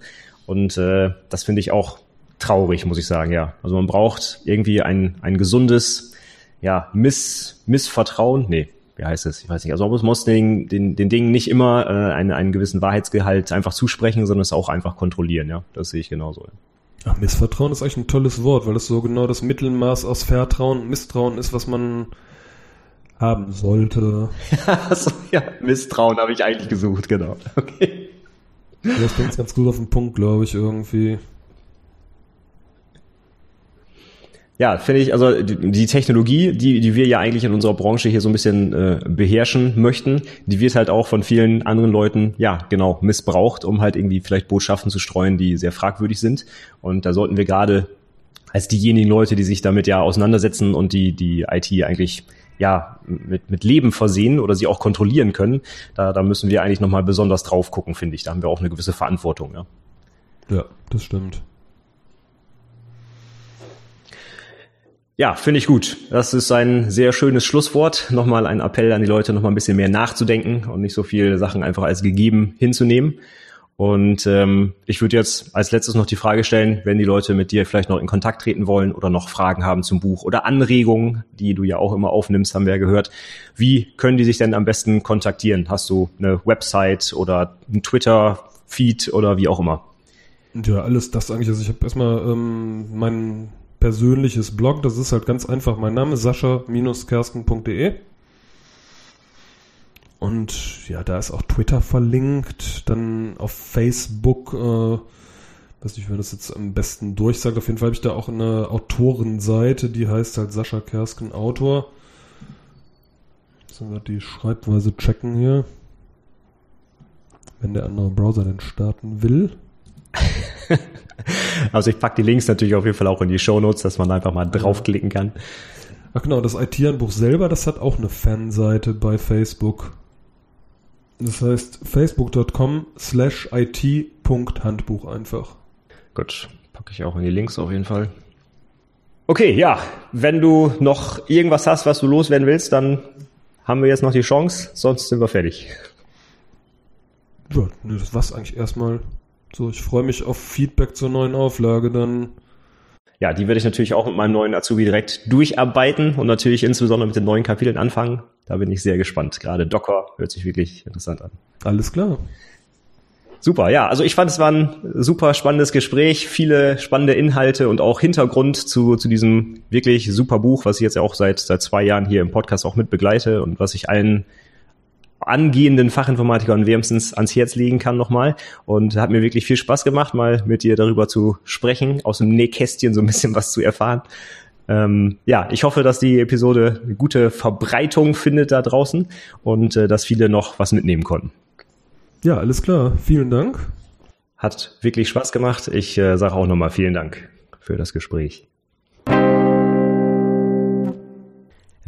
Und äh, das finde ich auch traurig, muss ich sagen, ja. Also man braucht irgendwie ein, ein gesundes ja, Miss, Missvertrauen, nee, wie heißt es? Ich weiß nicht. Also man muss den, den, den Dingen nicht immer äh, einen, einen gewissen Wahrheitsgehalt einfach zusprechen, sondern es auch einfach kontrollieren, ja. Das sehe ich genauso. Ach, Missvertrauen ist eigentlich ein tolles Wort, weil es so genau das Mittelmaß aus Vertrauen und Misstrauen ist, was man haben sollte. also, ja, Misstrauen habe ich eigentlich gesucht, genau. Okay. Das bringt ganz gut auf den Punkt, glaube ich, irgendwie. Ja, finde ich, also die, Technologie, die, die wir ja eigentlich in unserer Branche hier so ein bisschen äh, beherrschen möchten, die wird halt auch von vielen anderen Leuten, ja, genau, missbraucht, um halt irgendwie vielleicht Botschaften zu streuen, die sehr fragwürdig sind. Und da sollten wir gerade als diejenigen Leute, die sich damit ja auseinandersetzen und die, die IT eigentlich ja mit, mit Leben versehen oder sie auch kontrollieren können, da, da müssen wir eigentlich nochmal besonders drauf gucken, finde ich. Da haben wir auch eine gewisse Verantwortung, ja. Ja, das stimmt. Ja, finde ich gut. Das ist ein sehr schönes Schlusswort. Nochmal ein Appell an die Leute, nochmal ein bisschen mehr nachzudenken und nicht so viele Sachen einfach als gegeben hinzunehmen. Und ähm, ich würde jetzt als letztes noch die Frage stellen, wenn die Leute mit dir vielleicht noch in Kontakt treten wollen oder noch Fragen haben zum Buch oder Anregungen, die du ja auch immer aufnimmst, haben wir ja gehört. Wie können die sich denn am besten kontaktieren? Hast du eine Website oder ein Twitter-Feed oder wie auch immer? Ja, alles das eigentlich. Also ich habe erstmal ähm, mein persönliches Blog. Das ist halt ganz einfach. Mein Name ist sascha-kersken.de. Und ja, da ist auch Twitter verlinkt. Dann auf Facebook, äh, weiß nicht, wer das jetzt am besten durchsagt. Auf jeden Fall habe ich da auch eine Autorenseite, die heißt halt Sascha Kersken Autor. Sollen wir die Schreibweise checken hier. Wenn der andere Browser denn starten will. also ich packe die Links natürlich auf jeden Fall auch in die Show Notes, dass man einfach mal draufklicken kann. Ach genau, das IT-Handbuch selber, das hat auch eine Fanseite bei Facebook. Das heißt facebook.com slash it.handbuch einfach. Gut, packe ich auch in die Links auf jeden Fall. Okay, ja, wenn du noch irgendwas hast, was du loswerden willst, dann haben wir jetzt noch die Chance, sonst sind wir fertig. Ja, das war's eigentlich erstmal. So, ich freue mich auf Feedback zur neuen Auflage dann. Ja, die werde ich natürlich auch mit meinem neuen Azubi direkt durcharbeiten und natürlich insbesondere mit den neuen Kapiteln anfangen. Da bin ich sehr gespannt. Gerade Docker hört sich wirklich interessant an. Alles klar. Super, ja. Also ich fand, es war ein super spannendes Gespräch, viele spannende Inhalte und auch Hintergrund zu, zu diesem wirklich super Buch, was ich jetzt ja auch seit, seit zwei Jahren hier im Podcast auch mit begleite und was ich allen angehenden Fachinformatikern wärmstens ans Herz legen kann nochmal. Und hat mir wirklich viel Spaß gemacht, mal mit dir darüber zu sprechen, aus dem Nähkästchen so ein bisschen was zu erfahren. Ähm, ja, ich hoffe, dass die Episode eine gute Verbreitung findet da draußen und äh, dass viele noch was mitnehmen konnten. Ja, alles klar. Vielen Dank. Hat wirklich Spaß gemacht. Ich äh, sage auch nochmal vielen Dank für das Gespräch.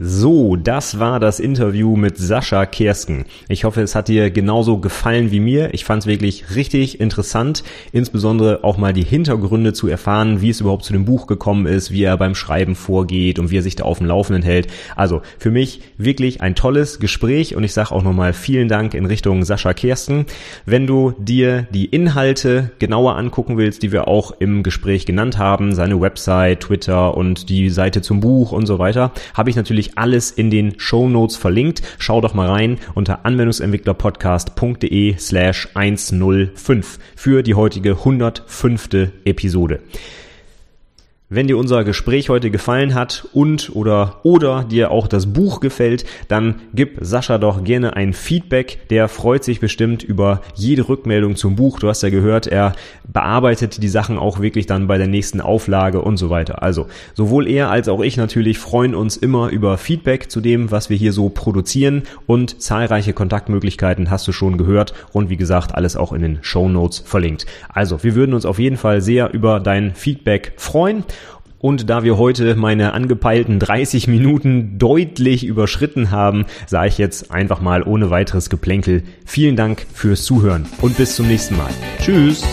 So, das war das Interview mit Sascha Kersken. Ich hoffe, es hat dir genauso gefallen wie mir. Ich fand es wirklich richtig interessant, insbesondere auch mal die Hintergründe zu erfahren, wie es überhaupt zu dem Buch gekommen ist, wie er beim Schreiben vorgeht und wie er sich da auf dem Laufenden hält. Also für mich wirklich ein tolles Gespräch und ich sage auch nochmal vielen Dank in Richtung Sascha Kersten. Wenn du dir die Inhalte genauer angucken willst, die wir auch im Gespräch genannt haben, seine Website, Twitter und die Seite zum Buch und so weiter, habe ich natürlich natürlich alles in den Show Notes verlinkt. Schau doch mal rein unter anwendungsentwicklerpodcast.de slash 105 für die heutige 105. Episode. Wenn dir unser Gespräch heute gefallen hat und oder oder dir auch das Buch gefällt, dann gib Sascha doch gerne ein Feedback. Der freut sich bestimmt über jede Rückmeldung zum Buch. Du hast ja gehört, er bearbeitet die Sachen auch wirklich dann bei der nächsten Auflage und so weiter. Also sowohl er als auch ich natürlich freuen uns immer über Feedback zu dem, was wir hier so produzieren und zahlreiche Kontaktmöglichkeiten hast du schon gehört und wie gesagt alles auch in den Show Notes verlinkt. Also wir würden uns auf jeden Fall sehr über dein Feedback freuen. Und da wir heute meine angepeilten 30 Minuten deutlich überschritten haben, sage ich jetzt einfach mal ohne weiteres Geplänkel vielen Dank fürs Zuhören und bis zum nächsten Mal. Tschüss!